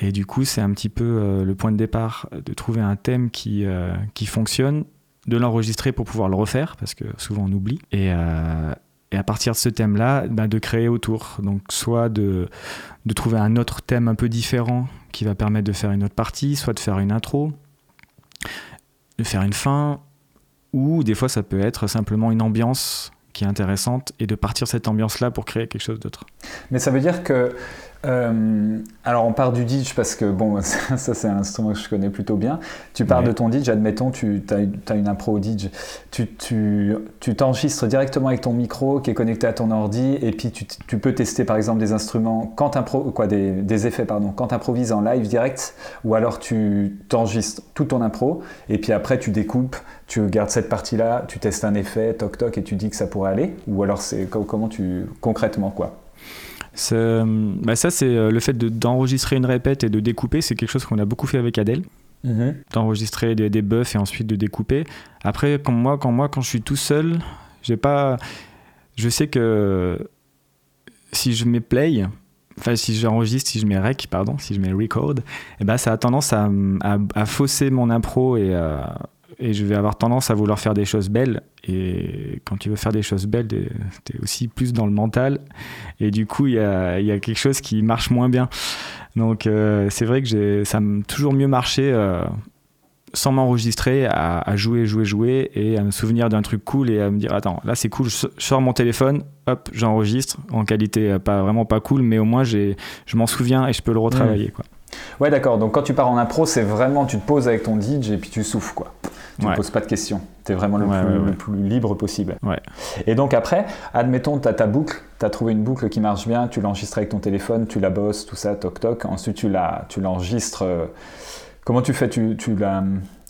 Et du coup, c'est un petit peu euh, le point de départ de trouver un thème qui, euh, qui fonctionne, de l'enregistrer pour pouvoir le refaire, parce que souvent on oublie. Et, euh, à partir de ce thème-là, bah, de créer autour. Donc, soit de, de trouver un autre thème un peu différent qui va permettre de faire une autre partie, soit de faire une intro, de faire une fin, ou des fois ça peut être simplement une ambiance qui est intéressante et de partir cette ambiance-là pour créer quelque chose d'autre. Mais ça veut dire que euh, alors on part du ditch parce que bon, ça, c'est un instrument que je connais plutôt bien. Tu pars de ton ditch, admettons, tu as, une impro au ditch, tu, tu, t'enregistres directement avec ton micro qui est connecté à ton ordi et puis tu, tu peux tester par exemple des instruments, quand quoi, des, des, effets pardon, quand improvises en live direct ou alors tu t'enregistres tout ton impro et puis après tu découpes, tu gardes cette partie-là, tu testes un effet, toc toc et tu dis que ça pourrait aller ou alors c'est comment tu concrètement quoi? Bah ça, c'est le fait d'enregistrer une répète et de découper, c'est quelque chose qu'on a beaucoup fait avec Adèle. Mhm. D'enregistrer des, des buffs et ensuite de découper. Après, quand moi, quand moi, quand je suis tout seul, j'ai pas. Je sais que si je mets play, enfin si j'enregistre, si je mets rec, pardon, si je mets record, et eh ben ça a tendance à, à, fausser mon impro et, euh, et je vais avoir tendance à vouloir faire des choses belles. Et quand tu veux faire des choses belles, tu es aussi plus dans le mental. Et du coup, il y a, y a, quelque chose qui marche moins bien. Donc euh, c'est vrai que ça m'a toujours mieux marché euh, sans m'enregistrer, à, jouer, jouer, jouer, et à me souvenir d'un truc cool et à me dire attends, là c'est cool, je sors mon téléphone, hop, j'enregistre en qualité euh, pas vraiment pas cool, mais au moins je m'en souviens et je peux le retravailler mmh. quoi. Ouais, d'accord. Donc quand tu pars en impro, c'est vraiment tu te poses avec ton DJ et puis tu souffles quoi. Tu ne poses pas de questions. Tu es vraiment le, plus, libre possible. Et donc après, admettons, tu as ta boucle, tu as trouvé une boucle qui marche bien, tu l'enregistres avec ton téléphone, tu la bosses, tout ça, toc toc. Ensuite, tu l'enregistres. Euh, Comment tu fais? Tu, tu,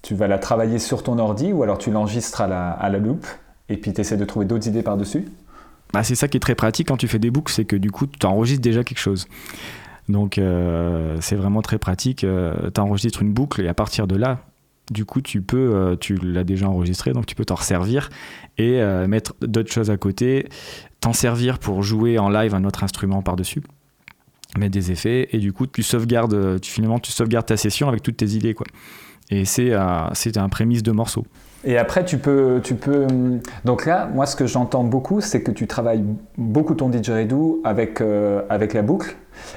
tu, vas la travailler sur ton ordi ou alors tu l'enregistres à la, à la loupe et puis tu essaies de trouver d'autres idées par-dessus? Bah, C'est ça qui est très pratique quand tu fais des boucles, c'est que du coup tu enregistres déjà quelque chose. Donc euh, c'est vraiment très pratique. Euh, tu enregistres une boucle et à partir de là, du coup, tu peux, euh, tu l'as déjà enregistré, donc tu peux t'en servir et mettre d'autres choses à côté, t'en servir pour jouer en live un autre instrument par-dessus mettre des effets et du coup tu sauvegardes tu, finalement tu sauvegardes ta session avec toutes tes idées quoi. Et c'est c'est un prémisse de morceau. Et après tu peux tu peux donc là moi ce que j'entends beaucoup c'est que tu travailles beaucoup ton didgeridoo avec euh, avec la boucle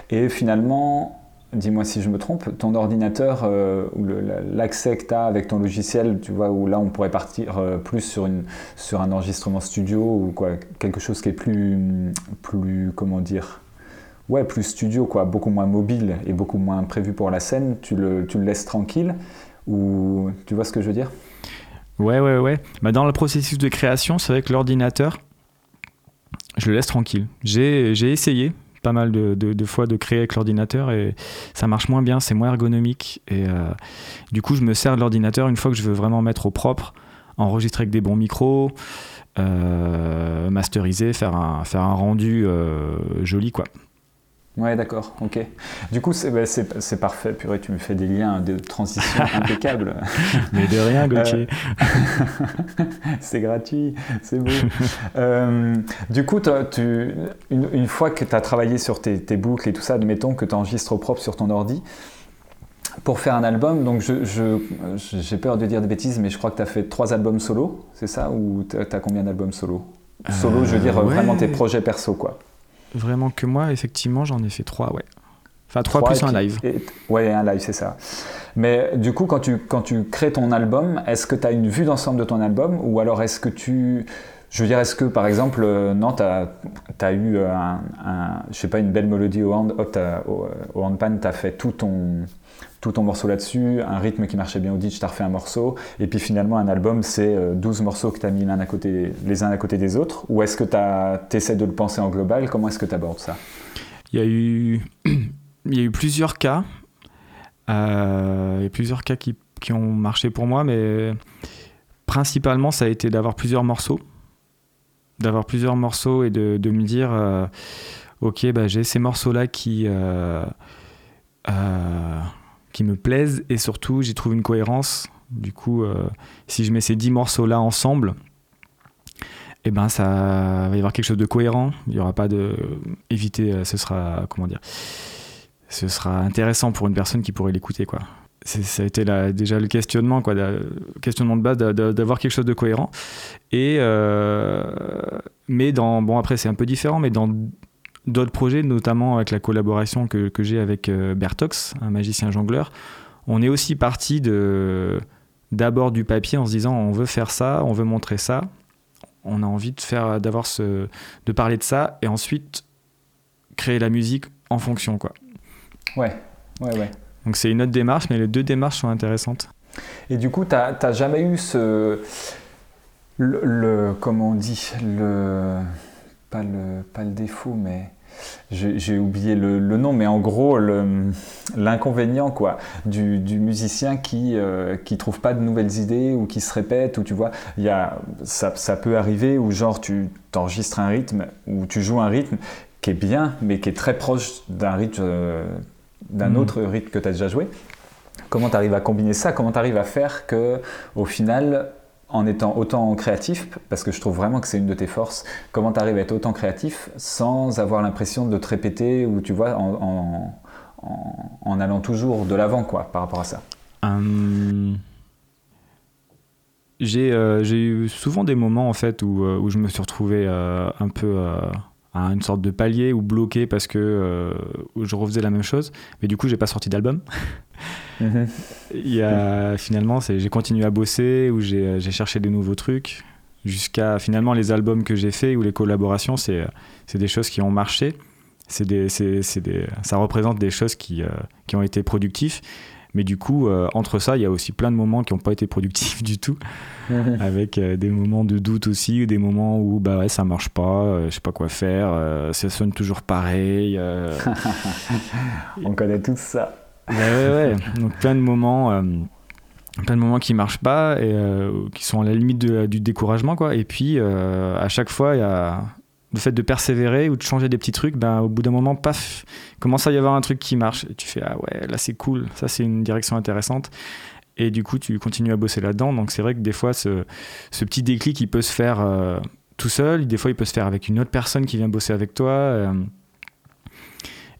et finalement dis-moi si je me trompe ton ordinateur euh, ou l'accès que tu as avec ton logiciel tu vois où là on pourrait partir euh, plus sur un enregistrement studio ou quelque chose qui est plus plus comment dire ouais, plus studio, quoi, beaucoup moins mobile et beaucoup moins prévu pour la scène, tu le, laisses tranquille tu vois ce que je veux dire? Ouais, ouais, ouais. Bah, dans le processus de création, c'est vrai que l'ordinateur, je le laisse tranquille. J'ai essayé pas mal de, fois de créer avec l'ordinateur et ça marche moins bien, c'est moins ergonomique. Et euh, du coup, je me sers de l'ordinateur une fois que je veux vraiment mettre au propre, enregistrer avec des bons micros, euh, masteriser, faire un, faire un rendu euh, joli, quoi. Ouais, d'accord, ok. Du coup, bah, c'est parfait. Purée, tu me fais des liens de transition impeccables. Mais de rien, Gauthier. Euh, c'est gratuit, c'est beau. Euh, du coup, tu, une, fois que tu as travaillé sur tes, boucles et tout ça, admettons que tu enregistres au propre sur ton ordi, pour faire un album, donc j'ai je, peur de dire des bêtises, mais je crois que tu as fait trois albums solo, c'est ça Ou tu as, combien d'albums solo? Solo, je veux dire, euh, vraiment tes projets perso, quoi vraiment que moi, effectivement, j'en ai fait trois, ouais. Enfin, trois, plus un live. ouais, un live, c'est ça. Mais du coup, quand tu, quand tu crées ton album, est-ce que tu as une vue d'ensemble de ton album Ou alors est-ce que tu. Je veux dire, est-ce que par exemple, euh, non, tu as, as, eu un, je sais pas, une belle mélodie au, hand, au, au handpan, tu as fait tout ton, tout ton morceau là-dessus, un rythme qui marchait bien au ditch, tu as refait un morceau, et puis finalement un album, c'est 12 euh, morceaux que tu as mis à côté, les uns à côté des autres, ou est-ce que tu essaies de le penser en global? Comment est-ce que tu abordes ça? Il y, a eu, plusieurs cas, euh, il y a plusieurs cas qui, qui, ont marché pour moi, mais principalement ça a été d'avoir plusieurs morceaux, d'avoir plusieurs morceaux et de, me dire, euh, ok, bah, j'ai ces morceaux-là qui... Euh, qui me plaisent et surtout j'y trouve une cohérence. Du coup, euh, si je mets ces 10 morceaux là ensemble, eh ben ça va y avoir quelque chose de cohérent. Il y aura pas de éviter. Euh, ce sera comment dire Ce sera intéressant pour une personne qui pourrait l'écouter quoi. Ça a été là, déjà le questionnement quoi, le questionnement de base d'avoir quelque chose de cohérent. Et euh, mais dans bon après c'est un peu différent, mais dans d'autres projets, notamment avec la collaboration que, que j'ai avec euh, Bertox, un magicien jongleur. On est aussi parti de d'abord du papier en se disant on veut faire ça, on veut montrer ça, on a envie de faire d'avoir ce de parler de ça et ensuite créer la musique en fonction quoi. Ouais, ouais, ouais. Donc c'est une autre démarche, mais les deux démarches sont intéressantes. Et du coup, tu n'as jamais eu ce le, le, comment on dit le pas le, pas le défaut, mais j'ai oublié le, nom, mais en gros, l'inconvénient quoi du, du, musicien qui euh, qui trouve pas de nouvelles idées ou qui se répète, ou tu vois, y a, ça, ça peut arriver où genre tu t'enregistres un rythme ou tu joues un rythme qui est bien, mais qui est très proche d'un rythme, d'un mm. autre rythme que tu as déjà joué. Comment tu arrives à combiner ça? Comment tu arrives à faire que, au final, en étant autant créatif, parce que je trouve vraiment que c'est une de tes forces, comment tu arrives à être autant créatif sans avoir l'impression de te répéter ou tu vois, en, en, allant toujours de l'avant quoi, par rapport à ça? Hum, euh, J'ai eu souvent des moments en fait où, euh, je me suis retrouvé euh, un peu à une sorte de palier ou bloqué parce que je refaisais la même chose, mais du coup j'ai pas sorti d'album. Il y a, finalement, j'ai continué à bosser, où j'ai cherché des nouveaux trucs, jusqu'à finalement les albums que j'ai faits ou les collaborations, c'est des choses qui ont marché. Des, des, ça représente des choses qui, euh, qui ont été productives. Mais du coup, euh, entre ça, il y a aussi plein de moments qui n'ont pas été productifs du tout, avec euh, des moments de doute aussi, ou des moments où bah ouais, ça marche pas, je sais pas quoi faire, ça sonne toujours pareil. On connaît tous ça. Ouais, ouais, Donc plein de moments, euh, plein de moments qui marchent pas et euh, qui sont à la limite du découragement, quoi. Et puis euh, à chaque fois, il y a le fait de persévérer ou de changer des petits trucs. Ben au bout d'un moment, paf, commence à y avoir un truc qui marche. Et tu fais ah ouais, là c'est cool, ça c'est une direction intéressante. Et du coup, tu continues à bosser là-dedans. Donc c'est vrai que des fois, ce, ce, petit déclic, il peut se faire tout seul. Des fois, il peut se faire avec une autre personne qui vient bosser avec toi.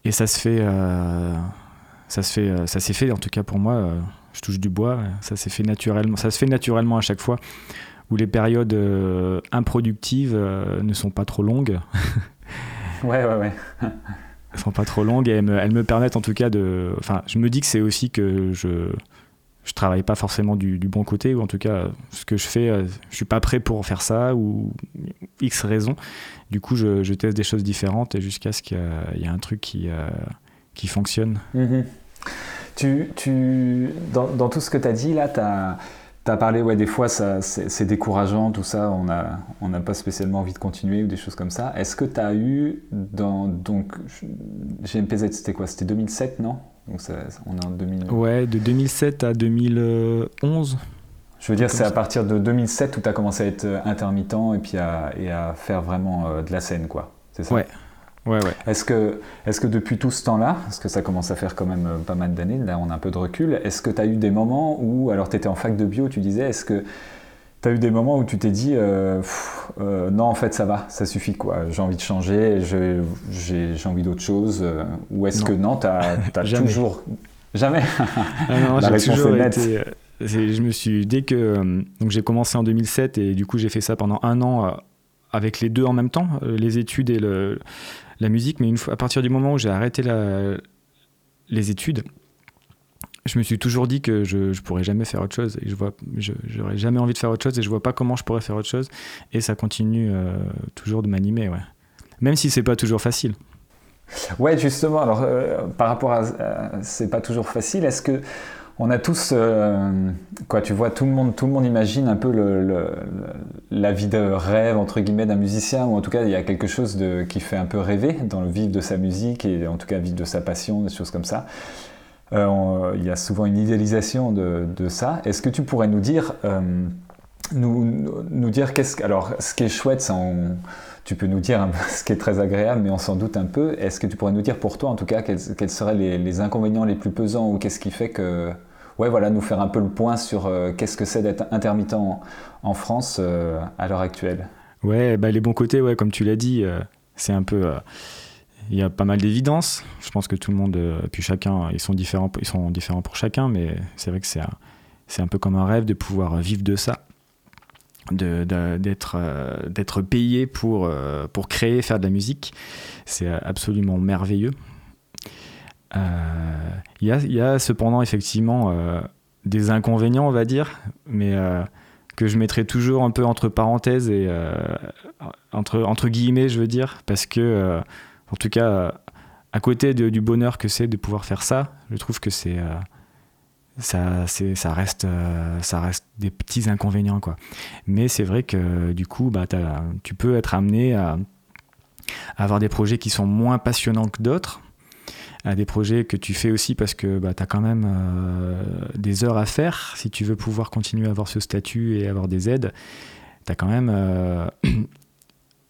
et ça se fait ça se fait, euh, ça s'est fait en tout cas pour moi. Euh, je touche du bois, ça s'est fait naturellement. Ça se fait naturellement à chaque fois où les périodes euh, improductives ne sont pas trop longues. ouais, ouais, ouais. elles sont pas trop longues et elles me, permettent en tout cas de. Enfin, je me dis que c'est aussi que je je travaille pas forcément du, bon côté ou en tout cas ce que je fais, je suis pas prêt pour faire ça ou x raisons. Du coup, je, teste des choses différentes jusqu'à ce qu'il y ait un truc qui qui fonctionne. Mhm. Tu, tu, dans, dans, tout ce que tu as dit, là, tu as, as, parlé, ouais, des fois, c'est décourageant, tout ça, on n'a on pas spécialement envie de continuer ou des choses comme ça. Est-ce que tu as eu, dans, donc, GMPZ, c'était quoi? C'était 2007, non? Donc on est en 2000... Ouais, de 2007 à 2011. Je veux dire, c'est à partir de 2007 où tu as commencé à être intermittent et puis à, et à faire vraiment euh, de la scène, quoi. C'est ça? Ouais, Ouais, ouais. Est-ce que, est que depuis tout ce temps-là, parce que ça commence à faire quand même euh, pas mal d'années, là on a un peu de recul, est-ce que tu as eu des moments où, alors tu étais en fac de bio, tu disais, est-ce que tu as eu des moments où tu t'es dit, euh, euh, non en fait ça va, ça suffit quoi, j'ai envie de changer, j'ai envie d'autre chose, ou est-ce que non, tu as, toujours... Jamais. Ah non, toujours été... Je me suis dès que donc j'ai commencé en 2007 et du coup j'ai fait ça pendant un an avec les deux en même temps, les études et le, la musique, mais une fois, à partir du moment où j'ai arrêté la, les études, je me suis toujours dit que je, ne pourrais jamais faire autre chose et je vois, j'aurais jamais envie de faire autre chose et je vois pas comment je pourrais faire autre chose et ça continue euh, toujours de m'animer, ouais. Même si c'est pas toujours facile. Ouais, justement. Alors, euh, par rapport à, à c'est pas toujours facile. Est-ce que on a tous, euh, quoi, tu vois, tout le monde, tout le monde imagine un peu le, la vie de rêve entre guillemets d'un musicien, ou en tout cas il y a quelque chose de, qui fait un peu rêver dans le vivre de sa musique et en tout cas vivre de sa passion, des choses comme ça. Euh, il y a souvent une idéalisation de, ça. Est-ce que tu pourrais nous dire, euh, nous, dire qu'est-ce, alors ce qui est chouette, on, tu peux nous dire ce qui est très agréable, mais on s'en doute un peu. Est-ce que tu pourrais nous dire pour toi, en tout cas, quels, seraient les, inconvénients les plus pesants ou qu'est-ce qui fait que. Ouais, voilà, nous faire un peu le point sur euh, qu'est-ce que c'est d'être intermittent en, France euh, à l'heure actuelle? Ouais, bah, les bons côtés, ouais, comme tu l'as dit, euh, c'est un peu. Il y a pas mal d'évidence. Je pense que tout le monde, puis chacun, ils sont différents, ils sont différents pour chacun, mais c'est vrai que c'est un peu comme un rêve de pouvoir vivre de ça d'être euh, d'être payé pour, euh, pour créer, faire de la musique. C'est absolument merveilleux. Euh, il y, a, y, a, cependant effectivement des inconvénients, on va dire, mais que je mettrai toujours un peu entre parenthèses et entre, entre guillemets, je veux dire, parce que, en tout cas, à côté du bonheur que c'est de pouvoir faire ça, je trouve que c'est ça, ça, reste, euh, ça reste des petits inconvénients. Quoi. Mais c'est vrai que du coup, bah, tu peux être amené à, avoir des projets qui sont moins passionnants que d'autres, à des projets que tu fais aussi parce que bah, tu as quand même euh, des heures à faire. Si tu veux pouvoir continuer à avoir ce statut et avoir des aides, tu as quand même... Euh,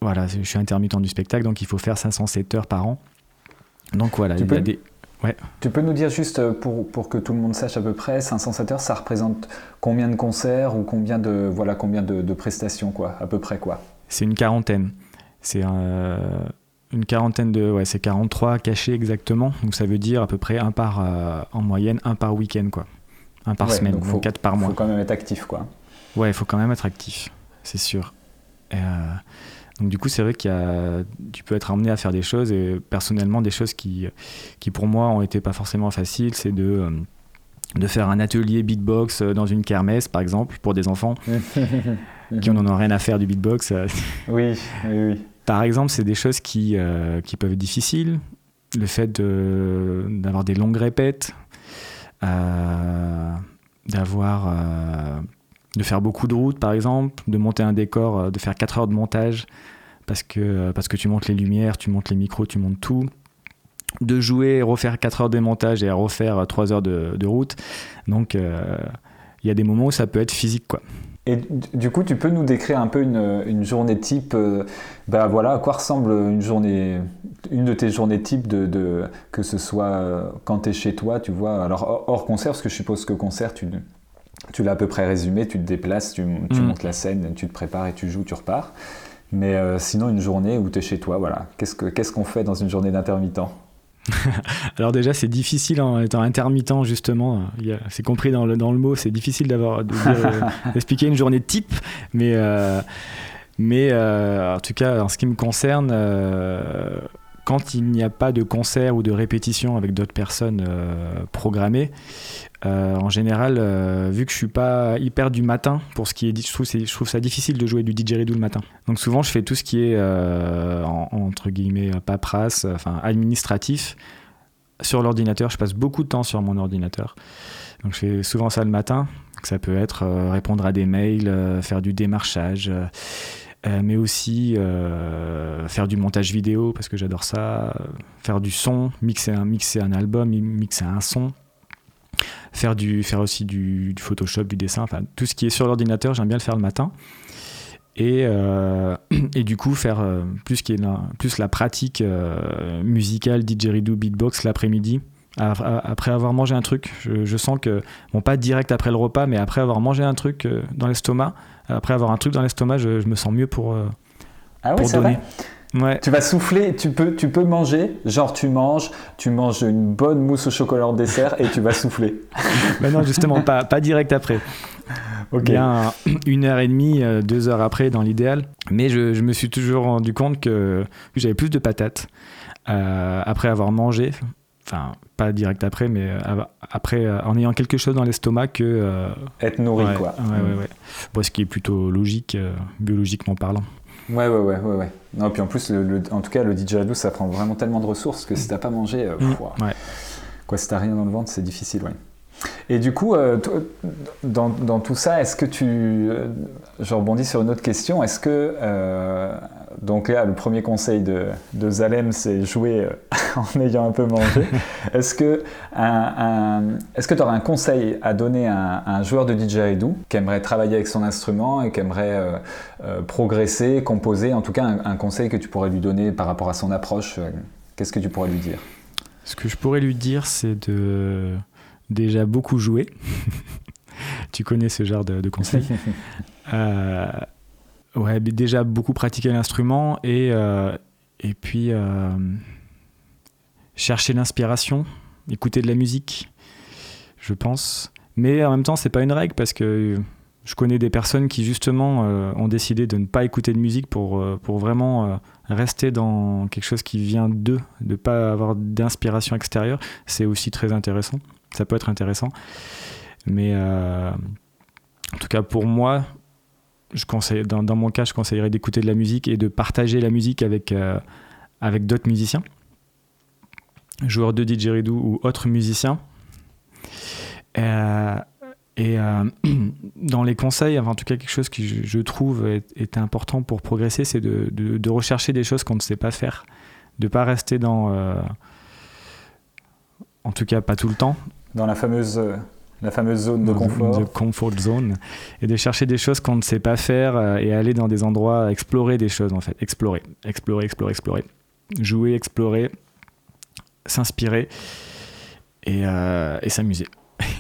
voilà, je suis intermittent du spectacle, donc il faut faire 507 heures par an. Donc voilà, il y a des. Ouais. Tu peux nous dire juste euh, pour, pour, que tout le monde sache à peu près, 507 heures, ça représente combien de concerts ou combien de, voilà, combien de, de prestations, quoi, à peu près quoi? C'est une quarantaine. C'est euh, une quarantaine de. Ouais, c'est 43 cachés exactement. Donc ça veut dire à peu près un par. Euh, en moyenne, un par week-end, quoi. Un par Ouais, semaine, donc donc faut- quatre par mois. faut quand même être actif, quoi. Ouais, il faut quand même être actif, c'est sûr. Et, euh, donc du coup, c'est vrai qu'il y a, tu peux être amené à faire des choses et personnellement des choses qui, qui pour moi ont été pas forcément faciles, c'est de euh, de faire un atelier beatbox euh, dans une kermesse, par exemple, pour des enfants qui n'en ont rien à faire du beatbox. euh. Oui, oui, oui. Par exemple, c'est des choses qui, euh, qui peuvent être difficiles. Le fait de- d'avoir des longues répètes, euh, d'avoir, euh, de faire beaucoup de routes, par exemple, de monter un décor, de faire 4 heures de montage parce que, parce que tu montes les lumières, tu montes les micros, tu montes tout. De jouer, refaire 4 heures de montage et refaire 3 heures de, de route. Donc, euh, il y a des moments où ça peut être physique, quoi. Et du coup, tu peux nous décrire un peu une, une journée type, euh, bah voilà, à quoi ressemble une journée, une de tes journées types de, de- que ce soit euh, quand tu es chez toi, tu vois, alors hors, concert, parce que je suppose que concert, tu, tu l'as à peu près résumé, tu te déplaces, tu, tu Mm. montes la scène, tu te prépares et tu joues, tu repars. Mais euh, sinon, une journée où tu es chez toi, voilà, qu'est-ce que- qu'est-ce qu'on fait dans une journée d'intermittent? Alors déjà, c'est difficile en étant intermittent, justement. C'est compris dans le, dans le mot, c'est difficile d'avoir euh, d'expliquer une journée type, mais, euh, mais euh, en tout cas, en ce qui me concerne, euh, quand il n'y a pas de concert ou de répétition avec d'autres personnes programmées, euh, en général, euh, vu que je suis pas hyper du matin, pour ce qui est, je trouve, ça difficile de jouer du didgeridoo le matin. Donc souvent, je fais tout ce qui est euh, en- entre guillemets paperasse, enfin administratif sur l'ordinateur. Je passe beaucoup de temps sur mon ordinateur. Donc je fais souvent ça le matin. Ça peut être répondre à des mails, faire du démarchage, mais aussi faire du montage vidéo parce que j'adore ça, faire du son, mixer un, album, mi- mixer un son. Faire, du, faire aussi du, du Photoshop, du dessin, enfin tout ce qui est sur l'ordinateur, j'aime bien le faire le matin. Et, euh, et du coup, faire euh, plus, qui est la, plus la pratique euh, musicale, didgeridoo, beatbox l'après-midi, après avoir mangé un truc. Je, je sens que, bon, pas direct après le repas, mais après avoir mangé un truc euh, dans l'estomac, après avoir un truc dans l'estomac, je, je me sens mieux pour, euh, Ah oui, pour c'est donner. vrai Ouais. Tu vas souffler, tu peux, tu peux manger, genre tu manges, tu manges une bonne mousse au chocolat en dessert et tu vas souffler. Non, justement, pas, pas direct après. Ok. Bien une heure et demie, euh, deux heures après dans l'idéal. Mais je, je me suis toujours rendu compte que j'avais plus de patates euh, après avoir mangé. Enfin, pas direct après, mais euh, après, en ayant quelque chose dans l'estomac que. euh, Être nourri, ouais, quoi. Ouais, ouais, ouais. Bon, ce qui est plutôt logique, euh, biologiquement parlant. Ouais, ouais, ouais, ouais, ouais. Non, puis en plus, le, le- en tout cas, le didgeridoo, ça prend vraiment tellement de ressources que si t'as pas mangé, euh, Mm, ouais. quoi, si t'as rien dans le ventre, c'est difficile, ouais. Et du coup, euh, toi, dans, dans tout ça, est-ce que tu, euh, je rebondis sur une autre question, est-ce que, euh, donc là, le premier conseil de, de Zalem, c'est jouer euh, en ayant un peu mangé. Est-ce que tu aurais un conseil à donner à un, à un joueur de didgeridoo qui aimerait travailler avec son instrument et qui aimerait euh, euh, progresser, composer, en tout cas un, un conseil que tu pourrais lui donner par rapport à son approche, euh, qu'est-ce que tu pourrais lui dire? Ce que je pourrais lui dire, c'est de déjà beaucoup jouer. tu connais ce genre de, de conseils. Ouais, déjà beaucoup pratiquer l'instrument et, euh, et puis euh, chercher l'inspiration, écouter de la musique, je pense. Mais en même temps, c'est pas une règle parce que je connais des personnes qui justement euh, ont décidé de ne pas écouter de musique pour, pour vraiment rester dans quelque chose qui vient d'eux, de pas avoir d'inspiration extérieure. C'est aussi très intéressant. Ça peut être intéressant. Mais en tout cas, pour moi, je conseille, dans, mon cas, je conseillerais d'écouter de la musique et de partager la musique avec, euh, avec d'autres musiciens, joueurs de didgeridoo ou autres musiciens. Euh, et euh, dans les conseils, enfin, en tout cas quelque chose qui je, trouve est, important pour progresser, c'est de, de- de rechercher des choses qu'on ne sait pas faire, de pas rester dans, en tout cas pas tout le temps, Dans la fameuse, la fameuse zone de confort. De comfort zone. Et de chercher des choses qu'on ne sait pas faire euh, et aller dans des endroits, explorer des choses en fait. Explorer, explorer, explorer, explorer. Jouer, explorer, s'inspirer et, euh, et s'amuser.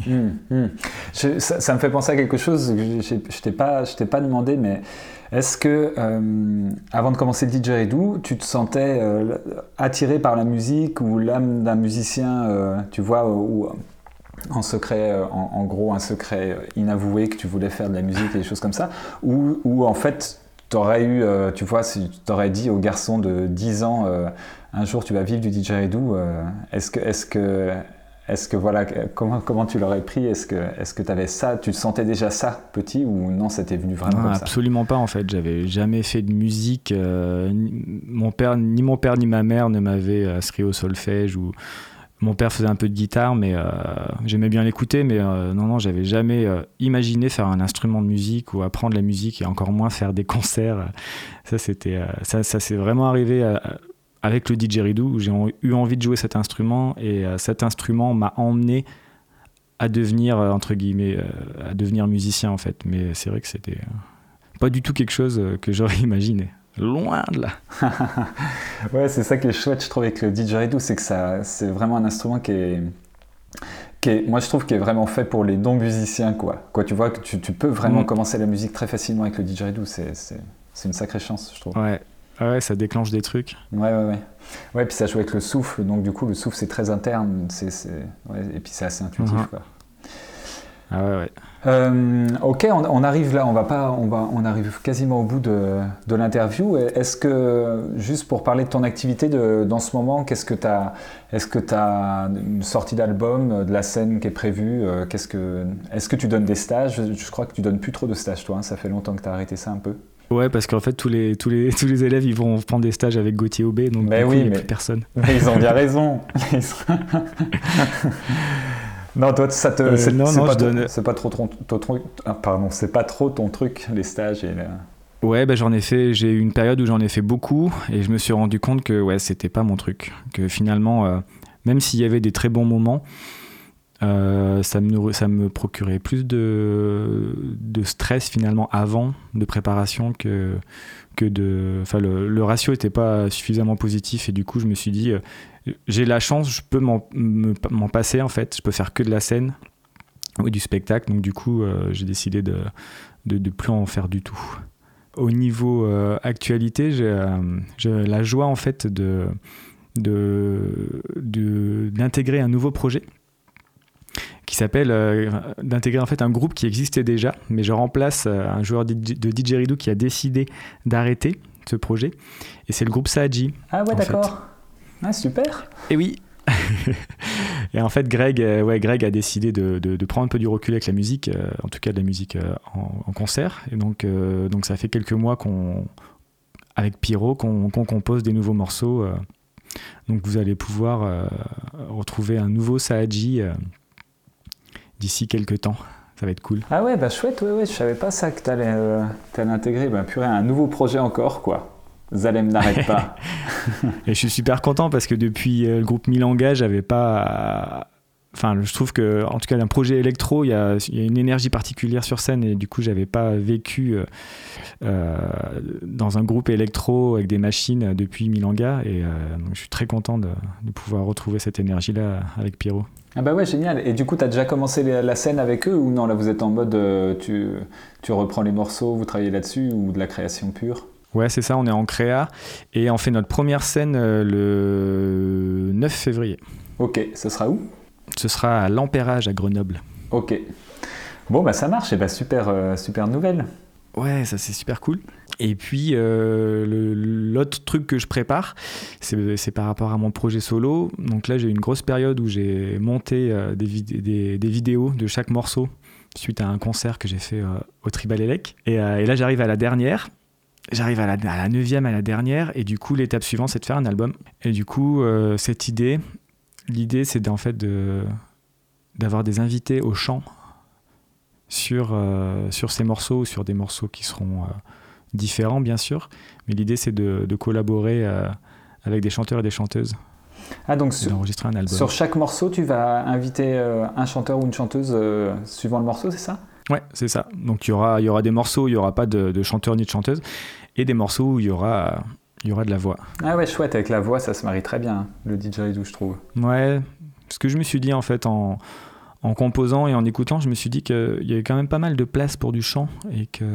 Hum, hum. ça, me fait penser à quelque chose que je ne t'ai pas, pas demandé, mais est-ce que, euh, avant de commencer DJ Edu, tu te sentais euh, attiré par la musique ou l'âme d'un musicien, euh, tu vois, ou en secret, en, gros, un secret inavoué que tu voulais faire de la musique et des choses comme ça, ou, en fait, tu aurais eu, tu vois, si t'aurais dit au garçon de 10 ans, un jour tu vas vivre du DJ Edu, est-ce que, est-ce que est-ce que voilà, comment, comment tu l'aurais pris? Est-ce que est-ce que tu avais ça? Tu sentais déjà ça petit ou non C'était venu vraiment comme ça? Absolument pas en fait. J'avais jamais fait de musique. Euh, mon père, ni mon père ni ma mère ne m'avaient inscrit au solfège ou mon père faisait un peu de guitare, mais euh, j'aimais bien l'écouter. Mais euh, non, non, j'avais jamais imaginé faire un instrument de musique ou apprendre la musique et encore moins faire des concerts. Ça, c'était ça, ça s'est vraiment arrivé. Avec le didgeridoo où j'ai eu envie de jouer cet instrument et euh, cet instrument m'a emmené à devenir euh, entre guillemets euh, à devenir musicien en fait mais c'est vrai que c'était pas du tout quelque chose que j'aurais imaginé loin de là ouais c'est ça qui est chouette je trouve avec le didgeridoo c'est que ça c'est vraiment un instrument qui est qui est, moi je trouve qu'il est vraiment fait pour les non musiciens quoi quoi tu vois que tu, peux vraiment mm. commencer la musique très facilement avec le didgeridoo c'est c'est une sacrée chance je trouve ouais ah ouais, ça déclenche des trucs. Ouais, ouais, ouais. Ouais, puis ça joue avec le souffle, donc du coup, le souffle, c'est très interne, c'est, et puis c'est assez intuitif, uh-huh. quoi. Ah ouais, ouais. Euh, ok, on, arrive là, on va pas, on va, on arrive quasiment au bout de, de l'interview. Est-ce que, juste pour parler de ton activité de, dans ce moment, qu'est-ce que tu as, est-ce que tu as une sortie d'album, de la scène qui est prévue euh, qu'est-ce que, Est-ce que tu donnes des stages? Je, crois que tu donnes plus trop de stages, toi, hein, ça fait longtemps que tu as arrêté ça un peu. Ouais, parce qu'en fait, tous les, tous, les, tous les élèves, ils vont prendre des stages avec Gauthier Aubé, donc mais oui, il n'y a plus personne. Mais ils ont bien raison. non, toi, ça te, euh, c'est, pas, donne... c'est pas trop ton, ton, ah, pardon, c'est pas trop ton truc, les stages et. Ouais, bah, j'en ai fait. J'ai eu une période où j'en ai fait beaucoup, et je me suis rendu compte que ouais, c'était pas mon truc. Que finalement, euh, même s'il y avait des très bons moments, euh, ça, me, ça me procurait plus de, de stress finalement avant de préparation que, que de. Enfin, le, ratio n'était pas suffisamment positif et du coup, je me suis dit, euh, j'ai la chance, je peux m'en passer en fait, je peux faire que de la scène ou du spectacle. Donc, du coup, euh, j'ai décidé de, de, de, plus en faire du tout. Au niveau actualité, j'ai la joie en fait de d'intégrer un nouveau projet qui s'appelle euh, d'intégrer en fait un groupe qui existait déjà, mais je remplace euh, un joueur de didgeridoo qui a décidé d'arrêter ce projet, et c'est le groupe Saji. Ah ouais, d'accord. Ah, super. Et oui. et en fait, Greg, euh, ouais, Greg a décidé de, de, prendre un peu du recul avec la musique, en tout cas de la musique en, concert. Et donc, donc ça fait quelques mois qu'on, avec Pyro, qu'on compose des nouveaux morceaux. donc vous allez pouvoir retrouver un nouveau Saji d'ici quelques temps. Ça va être cool. Ah ouais, bah chouette, ouais, ouais, je savais pas ça que tu allais, euh, intégrer. Bah purée, un nouveau projet encore, quoi. Zalem n'arrête pas. et je suis super content parce que depuis euh, le groupe Milanga, j'avais pas. Enfin, je trouve que, en tout cas, d'un projet électro, il y, a, une énergie particulière sur scène et du coup, j'avais pas vécu euh, dans un groupe électro avec des machines depuis Milanga et je suis très content de, de pouvoir retrouver cette énergie-là avec Pierrot. Ah bah ouais, génial. Et du coup, tu as déjà commencé la scène avec eux ou non? Là, vous êtes en mode, euh, tu, tu reprends les morceaux, vous travaillez là-dessus ou de la création pure? Ouais, c'est ça, on est en créa et on fait notre première scène euh, le 9 février. Ok, ce sera où? Ce sera à l'Empérage à Grenoble. Ok. Bon, bah ça marche, et bah super, euh, super nouvelle. Ouais, ça c'est super cool. Et puis euh, l'autre truc que je prépare, c'est par rapport à mon projet solo. Donc là, j'ai une grosse période où j'ai monté euh, des, des, vidéos de chaque morceau suite à un concert que j'ai fait euh, au Tribal Elec. Et, là, j'arrive à la dernière. J'arrive à la, à la neuvième, à la dernière. Et du coup, l'étape suivante, c'est de faire un album. Et du coup, cette idée, l'idée, c'est en fait d'avoir des invités au chant sur, euh, sur ces morceaux, sur des morceaux qui seront euh, différents bien sûr, mais l'idée c'est de, collaborer euh, avec des chanteurs et des chanteuses. Ah, donc un album. Sur chaque morceau, tu vas inviter un chanteur ou une chanteuse suivant le morceau, c'est ça? Ouais, c'est ça. Donc il y aura, y aura des morceaux où il n'y aura pas de, de chanteur ni de chanteuse, et des morceaux où il y aura y aura de la voix. Ah ouais, chouette, avec la voix, ça se marie très bien, hein, le didgeridoo, je trouve. Ouais, ce que je me suis dit en fait en, en composant et en écoutant, je me suis dit qu'il y avait quand même pas mal de place pour du chant et que,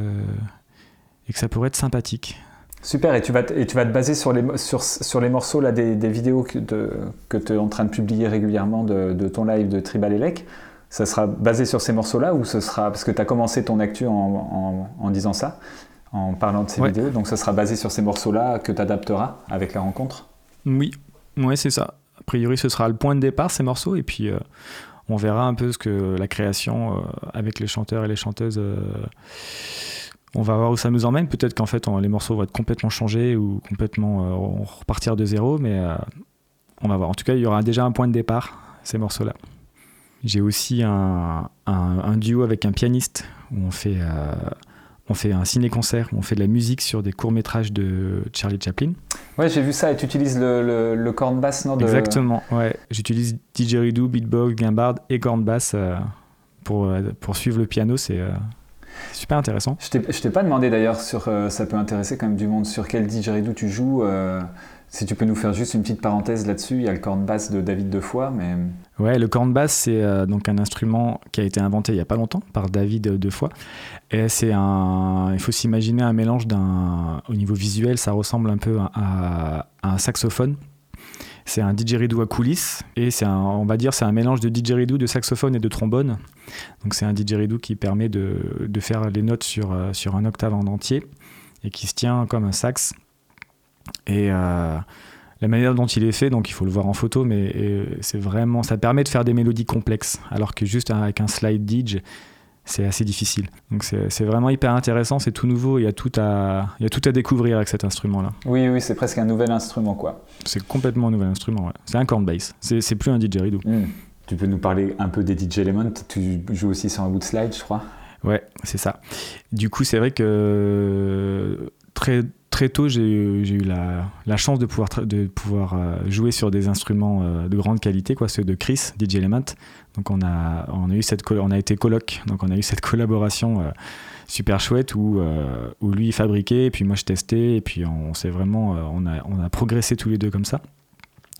et que ça pourrait être sympathique. Super, et tu vas te, et tu vas te baser sur les, sur, sur les morceaux là, des, des vidéos que, que tu es en train de publier régulièrement de, de ton live de Tribal Elec. Ça sera basé sur ces morceaux-là ou ce sera. Parce que tu as commencé ton actu en, en, en disant ça en parlant de ces vidéos. Donc ça sera basé sur ces morceaux-là que tu adapteras avec la rencontre? Oui, ouais, c'est ça. A priori, ce sera le point de départ, ces morceaux, et puis euh, on verra un peu ce que la création euh, avec les chanteurs et les chanteuses. Euh, on va voir où ça nous emmène. Peut-être qu'en fait, les morceaux vont être complètement changés ou complètement repartir de zéro, mais on va voir. En tout cas, il y aura déjà un point de départ, ces morceaux-là. J'ai aussi un, un, duo avec un pianiste où on fait on fait un ciné-concert, on fait de la musique sur des courts-métrages de Charlie Chaplin. Ouais, j'ai vu ça, et tu utilises le, le, corn bass, non Exactement, ouais. J'utilise didgeridoo, beatbox, guimbarde et corn bass euh, pour, euh, pour suivre le piano, c'est euh, super intéressant. Je t'ai pas demandé d'ailleurs, sur ça peut intéresser quand même du monde, sur quel didgeridoo tu joues si tu peux nous faire juste une petite parenthèse là-dessus, il y a le corn bass de David Defoy, mais... Ouais, le corn bass, c'est euh, donc un instrument qui a été inventé il n'y a pas longtemps par David Defoy. Et c'est un... Il faut s'imaginer un mélange d'un... Au niveau visuel, ça ressemble un peu à, un saxophone. C'est un didgeridoo à coulisses et c'est on va dire, c'est un mélange de didgeridoo, de saxophone et de trombone. Donc c'est un didgeridoo qui permet de, de faire les notes sur, euh, sur un octave en entier et qui se tient comme un sax et euh, la manière dont il est fait, donc il faut le voir en photo, mais c'est vraiment, ça permet de faire des mélodies complexes, alors que juste avec un slide didge, c'est assez difficile. Donc c'est vraiment hyper intéressant, c'est tout nouveau, il y, a tout à, il y a tout à découvrir avec cet instrument-là. Oui, oui, c'est presque un nouvel instrument, quoi. C'est complètement un nouvel instrument, ouais. C'est un corn bass, c'est plus un didgeridoo. Hmm. Tu peux nous parler un peu des DJ Element Tu joues aussi sur un wood slide, je crois? Ouais, c'est ça. Du coup, c'est vrai que très, très tôt, j'ai eu la, chance de pouvoir, euh, jouer sur des instruments euh, de grande qualité, quoi, ceux de Chris, DJ Element. Donc on a, été coloc, donc on a eu cette collaboration euh, super chouette où, lui fabriquait, puis moi je testais, et puis on, s'est vraiment, on, a, on a progressé tous les deux comme ça.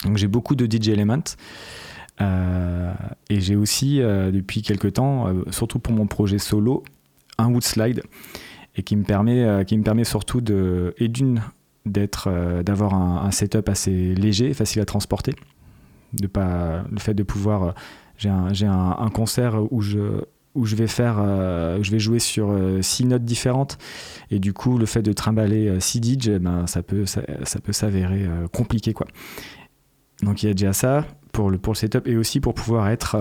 Donc j'ai beaucoup de DJ Element. et j'ai aussi, depuis quelques temps, surtout pour mon projet solo, un wood slide et qui me permet, euh, qui me permet surtout d'être, euh, d'avoir un, setup assez léger, facile à transporter. De pas, le fait de pouvoir. Euh, j'ai un, concert où je, vais faire, je vais jouer sur six notes différentes et du coup le fait de trimballer six DJs, eh ben, ça peut, ça, peut s'avérer compliqué quoi. Donc il y a déjà ça pour le, pour le setup et aussi pour pouvoir être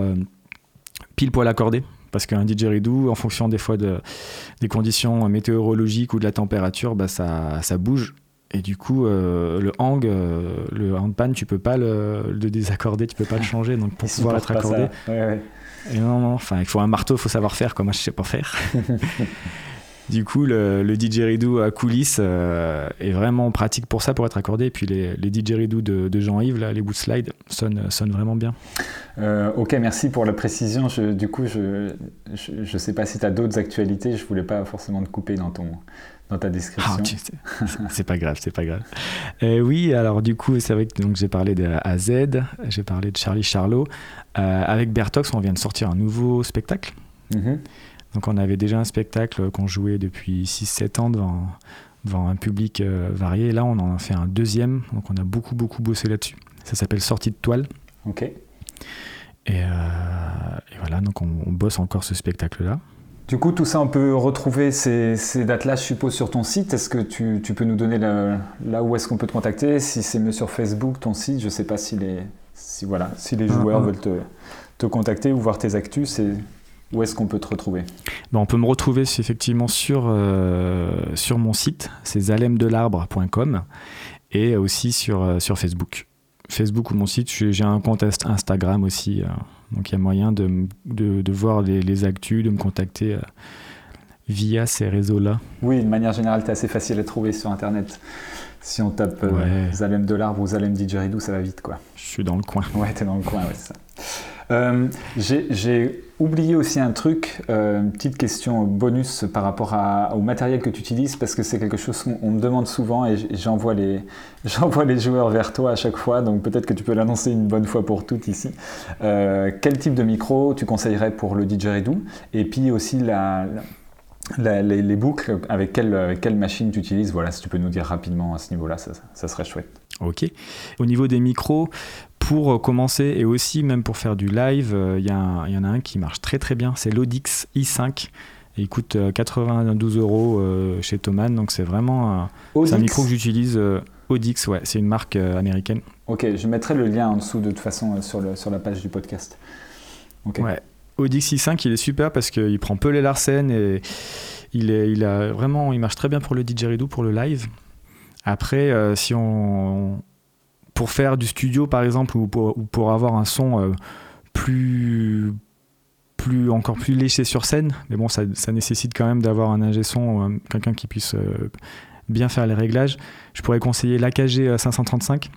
pile poil accordé parce qu'un didgeridoo, en fonction des fois de, des conditions météorologiques ou de la température, bah ça, ça bouge. Et du coup, euh, le hang, euh, le handpan, tu peux pas le, le, désaccorder, tu peux pas le changer. Donc pour pouvoir être accordé, Et non, non, enfin, il faut un marteau, il faut savoir faire. Comme moi, je sais pas faire. Du coup, le, le didgeridoo à coulisses euh, est vraiment pratique pour ça, pour être accordé. Et puis les, les didgeridoo de, de Jean-Yves, les wood slide, sonnent, sonnent vraiment bien. Euh, ok, merci pour la précision. du coup, je ne sais pas si tu as d'autres actualités. Je voulais pas forcément te couper dans, ton, dans ta description. Ah, c'est pas grave, c'est pas grave. Euh, oui, alors du coup, c'est vrai que j'ai parlé de A Z, j'ai parlé de Charlie Charlot. avec Bertox, on vient de sortir un nouveau spectacle. Mm-hmm. Donc on avait déjà un spectacle qu'on jouait depuis 6-7 ans devant, devant, un public euh, varié. Et là, on en a fait un deuxième. Donc on a beaucoup, beaucoup bossé là-dessus. Ça s'appelle Sortie de toile. Ok. Et, euh, voilà, donc on, bosse encore ce spectacle-là. Du coup, tout ça, on peut retrouver ces, dates-là, je suppose, sur ton site. Est-ce que tu, peux nous donner là où est-ce qu'on peut te contacter? Si c'est mieux sur Facebook, ton site, je ne sais pas si les, si, voilà, si les joueurs veulent te, te contacter ou voir tes actus, c'est où est-ce qu'on peut te retrouver ben, On peut me retrouver effectivement sur, euh, sur mon site, c'est zalemdelarbre.com et aussi sur, euh, sur Facebook. Facebook ou mon site, j'ai un compte Instagram aussi, euh, donc il y a moyen de, de, de voir les, les, actus, de me contacter via ces réseaux-là. Oui, de manière générale, tu es assez facile à trouver sur Internet. Si on tape Zalem de l'arbre ou Zalem Didgeridoo, ça va vite, quoi. Je suis dans le coin. Ouais, t'es dans le coin, ouais, c'est ça. Euh, j'ai oublié aussi un truc, euh, une petite question bonus par rapport au matériel que tu utilises, parce que c'est quelque chose qu'on me demande souvent et j'envoie les, joueurs vers toi à chaque fois, donc peut-être que tu peux l'annoncer une bonne fois pour toutes ici. Euh, quel type de micro tu conseillerais pour le didgeridoo Et puis aussi les, boucles, avec quelle, machine tu utilises? Voilà, si tu peux nous dire rapidement à ce niveau-là, ça serait chouette. Ok. Au niveau des micros, pour euh, commencer et aussi même pour faire du live, il y, y, en a un qui marche très très bien, c'est l'Audix i5. il coûte 92 euh, euros euh, chez Thomann, donc c'est vraiment un, micro que j'utilise. Audix, ouais, c'est une marque américaine. Ok, je mettrai le lien en dessous de toute façon sur, le, sur la page du podcast. Ouais, Audix i5, il est super parce qu'il prend peu les Larsen et il, est, il, a vraiment, il marche très bien pour le didgeridoo, pour le live. Après, si on, pour faire du studio par exemple ou pour, avoir un son euh, plus plus encore plus léché sur scène. Mais bon ça, nécessite quand même d'avoir un ingé son euh, quelqu'un qui puisse euh, bien faire les réglages. Je pourrais conseiller l'AKG 535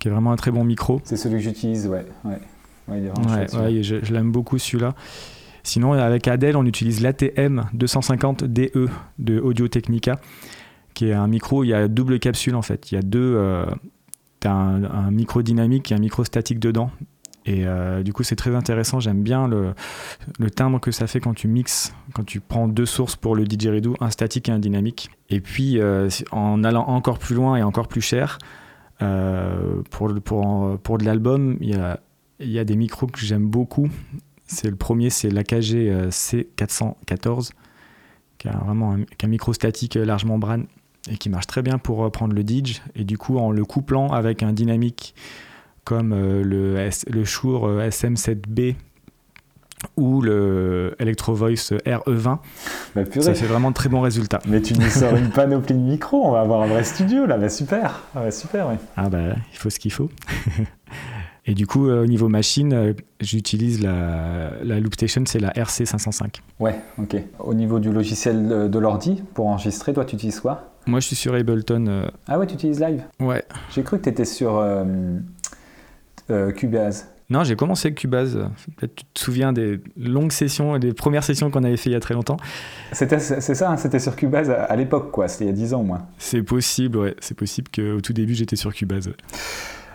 qui est vraiment un très bon micro. C'est celui que j'utilise ouais. Ouais, je, l'aime beaucoup celui-là. Sinon avec Adèle on utilise l'ATM 250 DE de Audio Technica qui est un micro il y a double capsule en fait. Il y a deux tu as un, micro dynamique et un micro statique dedans. Et euh, du coup, c'est très intéressant. J'aime bien le, timbre que ça fait quand tu mixes, quand tu prends deux sources pour le didgeridoo, un statique et un dynamique. Et puis, euh, en allant encore plus loin et encore plus cher, euh, pour, pour, pour de l'album, il y a, y a des micros que j'aime beaucoup. C'est le premier, c'est l'AKG C414, qui a vraiment un, un micro statique large membrane et qui marche très bien pour prendre le Didge. Et du coup, en le couplant avec un dynamique comme euh, le, le Shure euh, SM7B ou le Electro Voice RE20, bah, ça fait vraiment de très bons résultats. Mais tu nous sors une panoplie de micros, on va avoir un vrai studio là, bah, super, ah, super, oui. Ah bah, il faut ce qu'il faut. Et du coup, euh, au niveau machine, j'utilise la, la Loop Station, c'est la RC505. Ouais, ok. Au niveau du logiciel de l'ordi, pour enregistrer, toi, tu utilises quoi? Moi, je suis sur Ableton. Euh. Ah ouais, tu utilises Live? Ouais. J'ai cru que tu étais sur euh, euh, Cubase. Non, j'ai commencé avec Cubase. Peut-être tu te souviens des longues sessions, des premières sessions qu'on avait fait il y a très longtemps. C'était, c'est ça, hein, c'était sur Cubase à, l'époque, quoi. C'était il y a 10 ans, moi. C'est possible, ouais. C'est possible qu'au tout début, j'étais sur Cubase.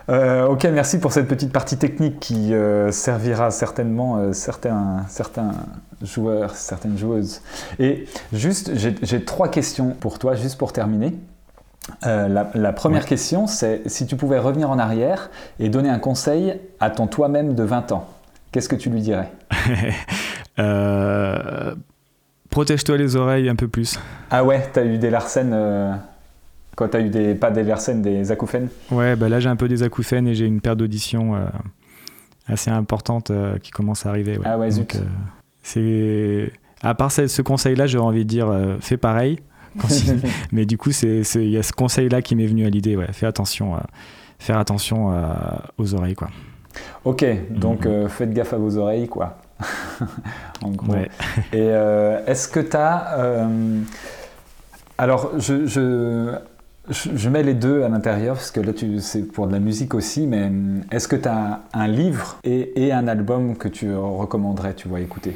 Euh, ok, merci pour cette petite partie technique qui euh, servira certainement euh, certains, certains joueurs, certaines joueuses. Et juste, j'ai trois questions pour toi, juste pour terminer. La, première question, c'est si tu pouvais revenir en arrière et donner un conseil à ton toi-même de 20 ans, qu'est-ce que tu lui dirais? Protège-toi les oreilles un peu plus. Ah ouais, t'as eu des Larsen quand tu as eu des, pas des Larsen, des acouphènes Ouais, bah là j'ai un peu des acouphènes et j'ai une paire d'audition euh, assez importante euh, qui commence à arriver. Ah ouais, zut. Euh, c'est... À part ce, conseil-là, j'aurais envie de dire fais pareil. Mais du coup, il y a ce conseil-là qui m'est venu à l'idée. Ouais. Fais attention, faire attention aux oreilles. Quoi. Ok, donc mm-hmm. faites gaffe à vos oreilles. quoi. en gros. Ouais. Et est-ce que tu as. alors, je, je je, mets les deux à l'intérieur parce que là c'est pour de la musique aussi, mais hum, est-ce que tu as un livre et, un album que tu recommanderais, tu vois, écouter?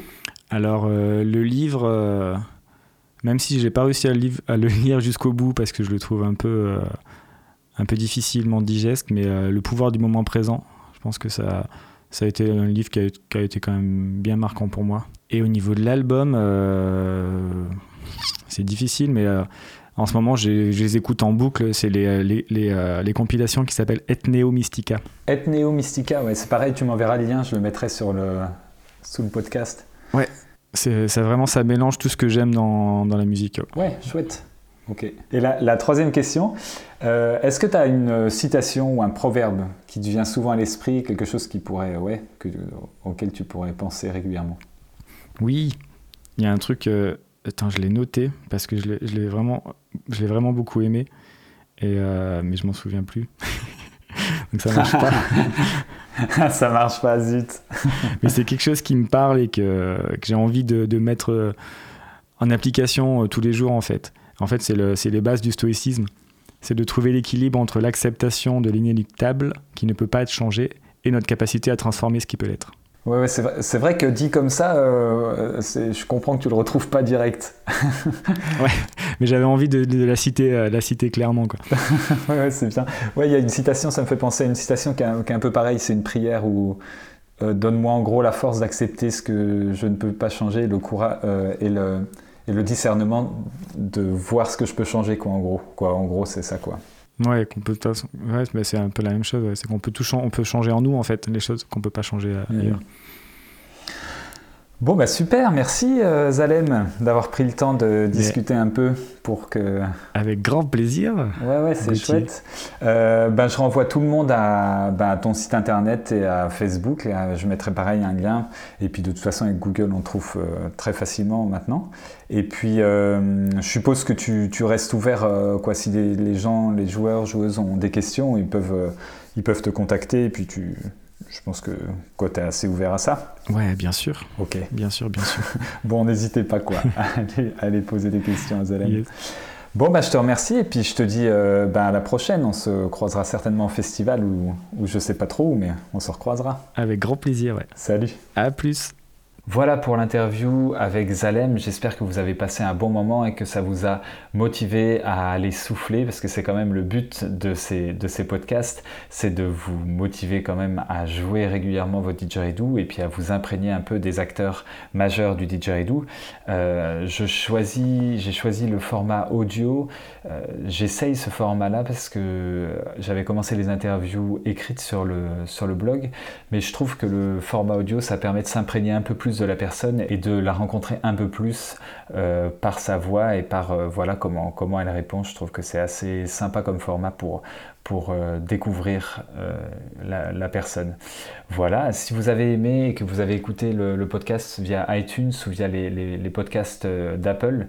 Alors euh, le livre, euh, même si j'ai pas réussi à le, lire jusqu'au bout parce que je le trouve un peu, euh, un peu difficilement digeste, mais Le pouvoir du moment présent, je pense que ça, ça a été un livre qui a été quand même bien marquant pour moi. Et au niveau de l'album, c'est difficile, mais en ce moment, je, les écoute en boucle. C'est les, les, euh, les, compilations qui s'appellent Ethneo Mystica. Ethneo Mystica, ouais, c'est pareil. Tu m'enverras le lien, je le mettrai sur le, sous le podcast. Ouais, c'est vraiment ça mélange tout ce que j'aime dans, dans, la musique. Ouais, chouette. Ok. Et la, la troisième question, euh, est-ce que tu as une citation ou un proverbe qui te vient souvent à l'esprit, quelque chose qui pourrait, ouais, que, auquel tu pourrais penser régulièrement? Oui, il y a un truc. Euh, Attends, je l'ai noté parce que je l'ai vraiment, je vraiment beaucoup aimé, et euh, mais je m'en souviens plus. Donc ça marche pas. ça marche pas, zut. mais c'est quelque chose qui me parle et que, que j'ai envie de, de, mettre euh, en application euh, tous les jours en fait. En fait, c'est le, les bases du stoïcisme. c'est de trouver l'équilibre entre l'acceptation de l'inéluctable, qui ne peut pas être changé, et notre capacité à transformer ce qui peut l'être. Ouais, c'est vrai, vrai, que dit comme ça, euh, je comprends que tu le retrouves pas direct. ouais, mais j'avais envie de, la, citer, euh, la citer clairement. Quoi. ouais, c'est bien. Ouais, il y a une citation, ça me fait penser à une citation qui est un, peu pareille, c'est une prière où euh, Donne-moi en gros la force d'accepter ce que je ne peux pas changer, le courage et, le, et le discernement de voir ce que je peux changer, quoi, en gros. Quoi, en gros, c'est ça, quoi. Ouais, qu'on peut, ouais, mais c'est un peu la même chose. C'est qu'on peut tout on peut changer en nous en fait les choses qu'on peut pas changer mmh. ailleurs. Bon, bah super, merci euh, Zalem d'avoir pris le temps de discuter un peu pour que. Avec grand plaisir. Ouais, ouais, c'est chouette. Euh, bah, je renvoie tout le monde à, bah, ton site internet et à Facebook. je mettrai pareil un lien. Et puis de toute façon, avec Google, on trouve euh, très facilement maintenant. Et puis, je suppose que tu, tu restes ouvert, quoi, si les, gens, les joueurs, joueuses ont des questions, ils peuvent, ils peuvent te contacter et puis tu je pense que tu es assez ouvert à ça. Ouais, bien sûr. Ok. Bien sûr, bien sûr. bon, n'hésitez pas quoi, à, aller, poser des questions à Zalem. Bon, bah, je te remercie et puis je te dis euh, bah, à la prochaine. On se croisera certainement au festival ou, ou je sais pas trop où, mais on se recroisera. Avec grand plaisir, ouais. Salut. À plus. Voilà pour l'interview avec Zalem. J'espère que vous avez passé un bon moment et que ça vous a motivé à aller souffler parce que c'est quand même le but de ces, podcasts, c'est de vous motiver quand même à jouer régulièrement votre didgeridoo et puis à vous imprégner un peu des acteurs majeurs du didgeridoo. Euh, j'ai choisi le format audio. Euh, j'essaye ce format-là parce que j'avais commencé les interviews écrites sur le, sur le blog, mais je trouve que le format audio, ça permet de s'imprégner un peu plus de la personne et de la rencontrer un peu plus euh, par sa voix et par euh, voilà comment, comment elle répond. Je trouve que c'est assez sympa comme format pour, pour euh, découvrir la, personne. Voilà, si vous avez aimé et que vous avez écouté le, podcast via iTunes ou via les, podcasts d'Apple,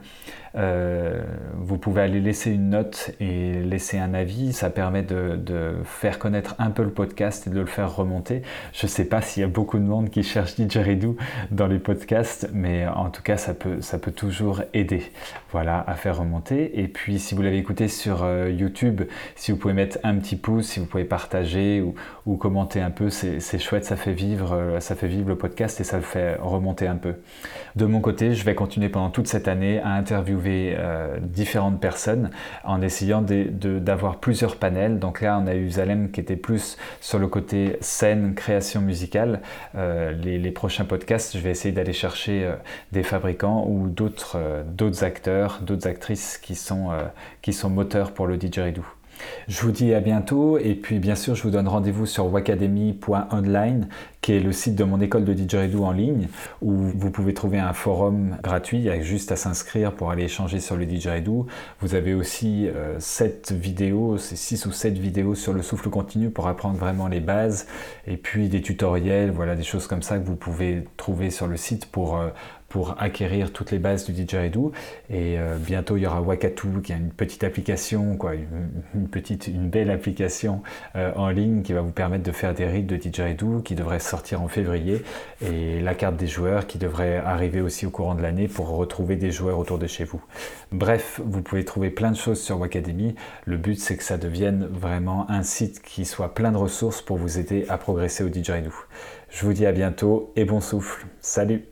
euh, vous pouvez aller laisser une note et laisser un avis. Ça permet de, faire connaître un peu le podcast et de le faire remonter. Je ne sais pas s'il y a beaucoup de monde qui cherche Didgeridoo dans les podcasts, mais en tout cas, ça peut, ça peut toujours aider voilà, à faire remonter. Et puis, si vous l'avez écouté sur euh, YouTube, si vous pouvez mettre un petit pouce, si vous pouvez partager ou, commenter un peu, c'est chouette, ça fait, vivre, euh, ça fait vivre le podcast et ça le fait remonter un peu. De mon côté, je vais continuer pendant toute cette année à interviewer euh, différentes personnes en essayant d'avoir plusieurs panels. Donc là, on a eu Zalem qui était plus sur le côté scène, création musicale. Euh, les, prochains podcasts, je vais essayer d'aller chercher des fabricants ou d'autres acteurs, d'autres actrices qui sont, qui sont moteurs pour le didgeridoo. Je vous dis à bientôt et puis bien sûr je vous donne rendez-vous sur wacademy.online qui est le site de mon école de didgeridoo en ligne où vous pouvez trouver un forum gratuit, il y a juste à s'inscrire pour aller échanger sur le didgeridoo. Vous avez aussi 7 euh, vidéos, c'est 6 ou 7 vidéos sur le souffle continu pour apprendre vraiment les bases et puis des tutoriels, voilà des choses comme ça que vous pouvez trouver sur le site pour euh, pour acquérir toutes les bases du didgeridoo. Et euh, bientôt, il y aura Wakatu, qui est une petite application, quoi, une, petite, une belle application euh, en ligne qui va vous permettre de faire des rites de didgeridoo qui devrait sortir en février. Et la carte des joueurs qui devrait arriver aussi au courant de l'année pour retrouver des joueurs autour de chez vous. Bref, vous pouvez trouver plein de choses sur Wacademy. Le but, c'est que ça devienne vraiment un site qui soit plein de ressources pour vous aider à progresser au didgeridoo. Je vous dis à bientôt et bon souffle. Salut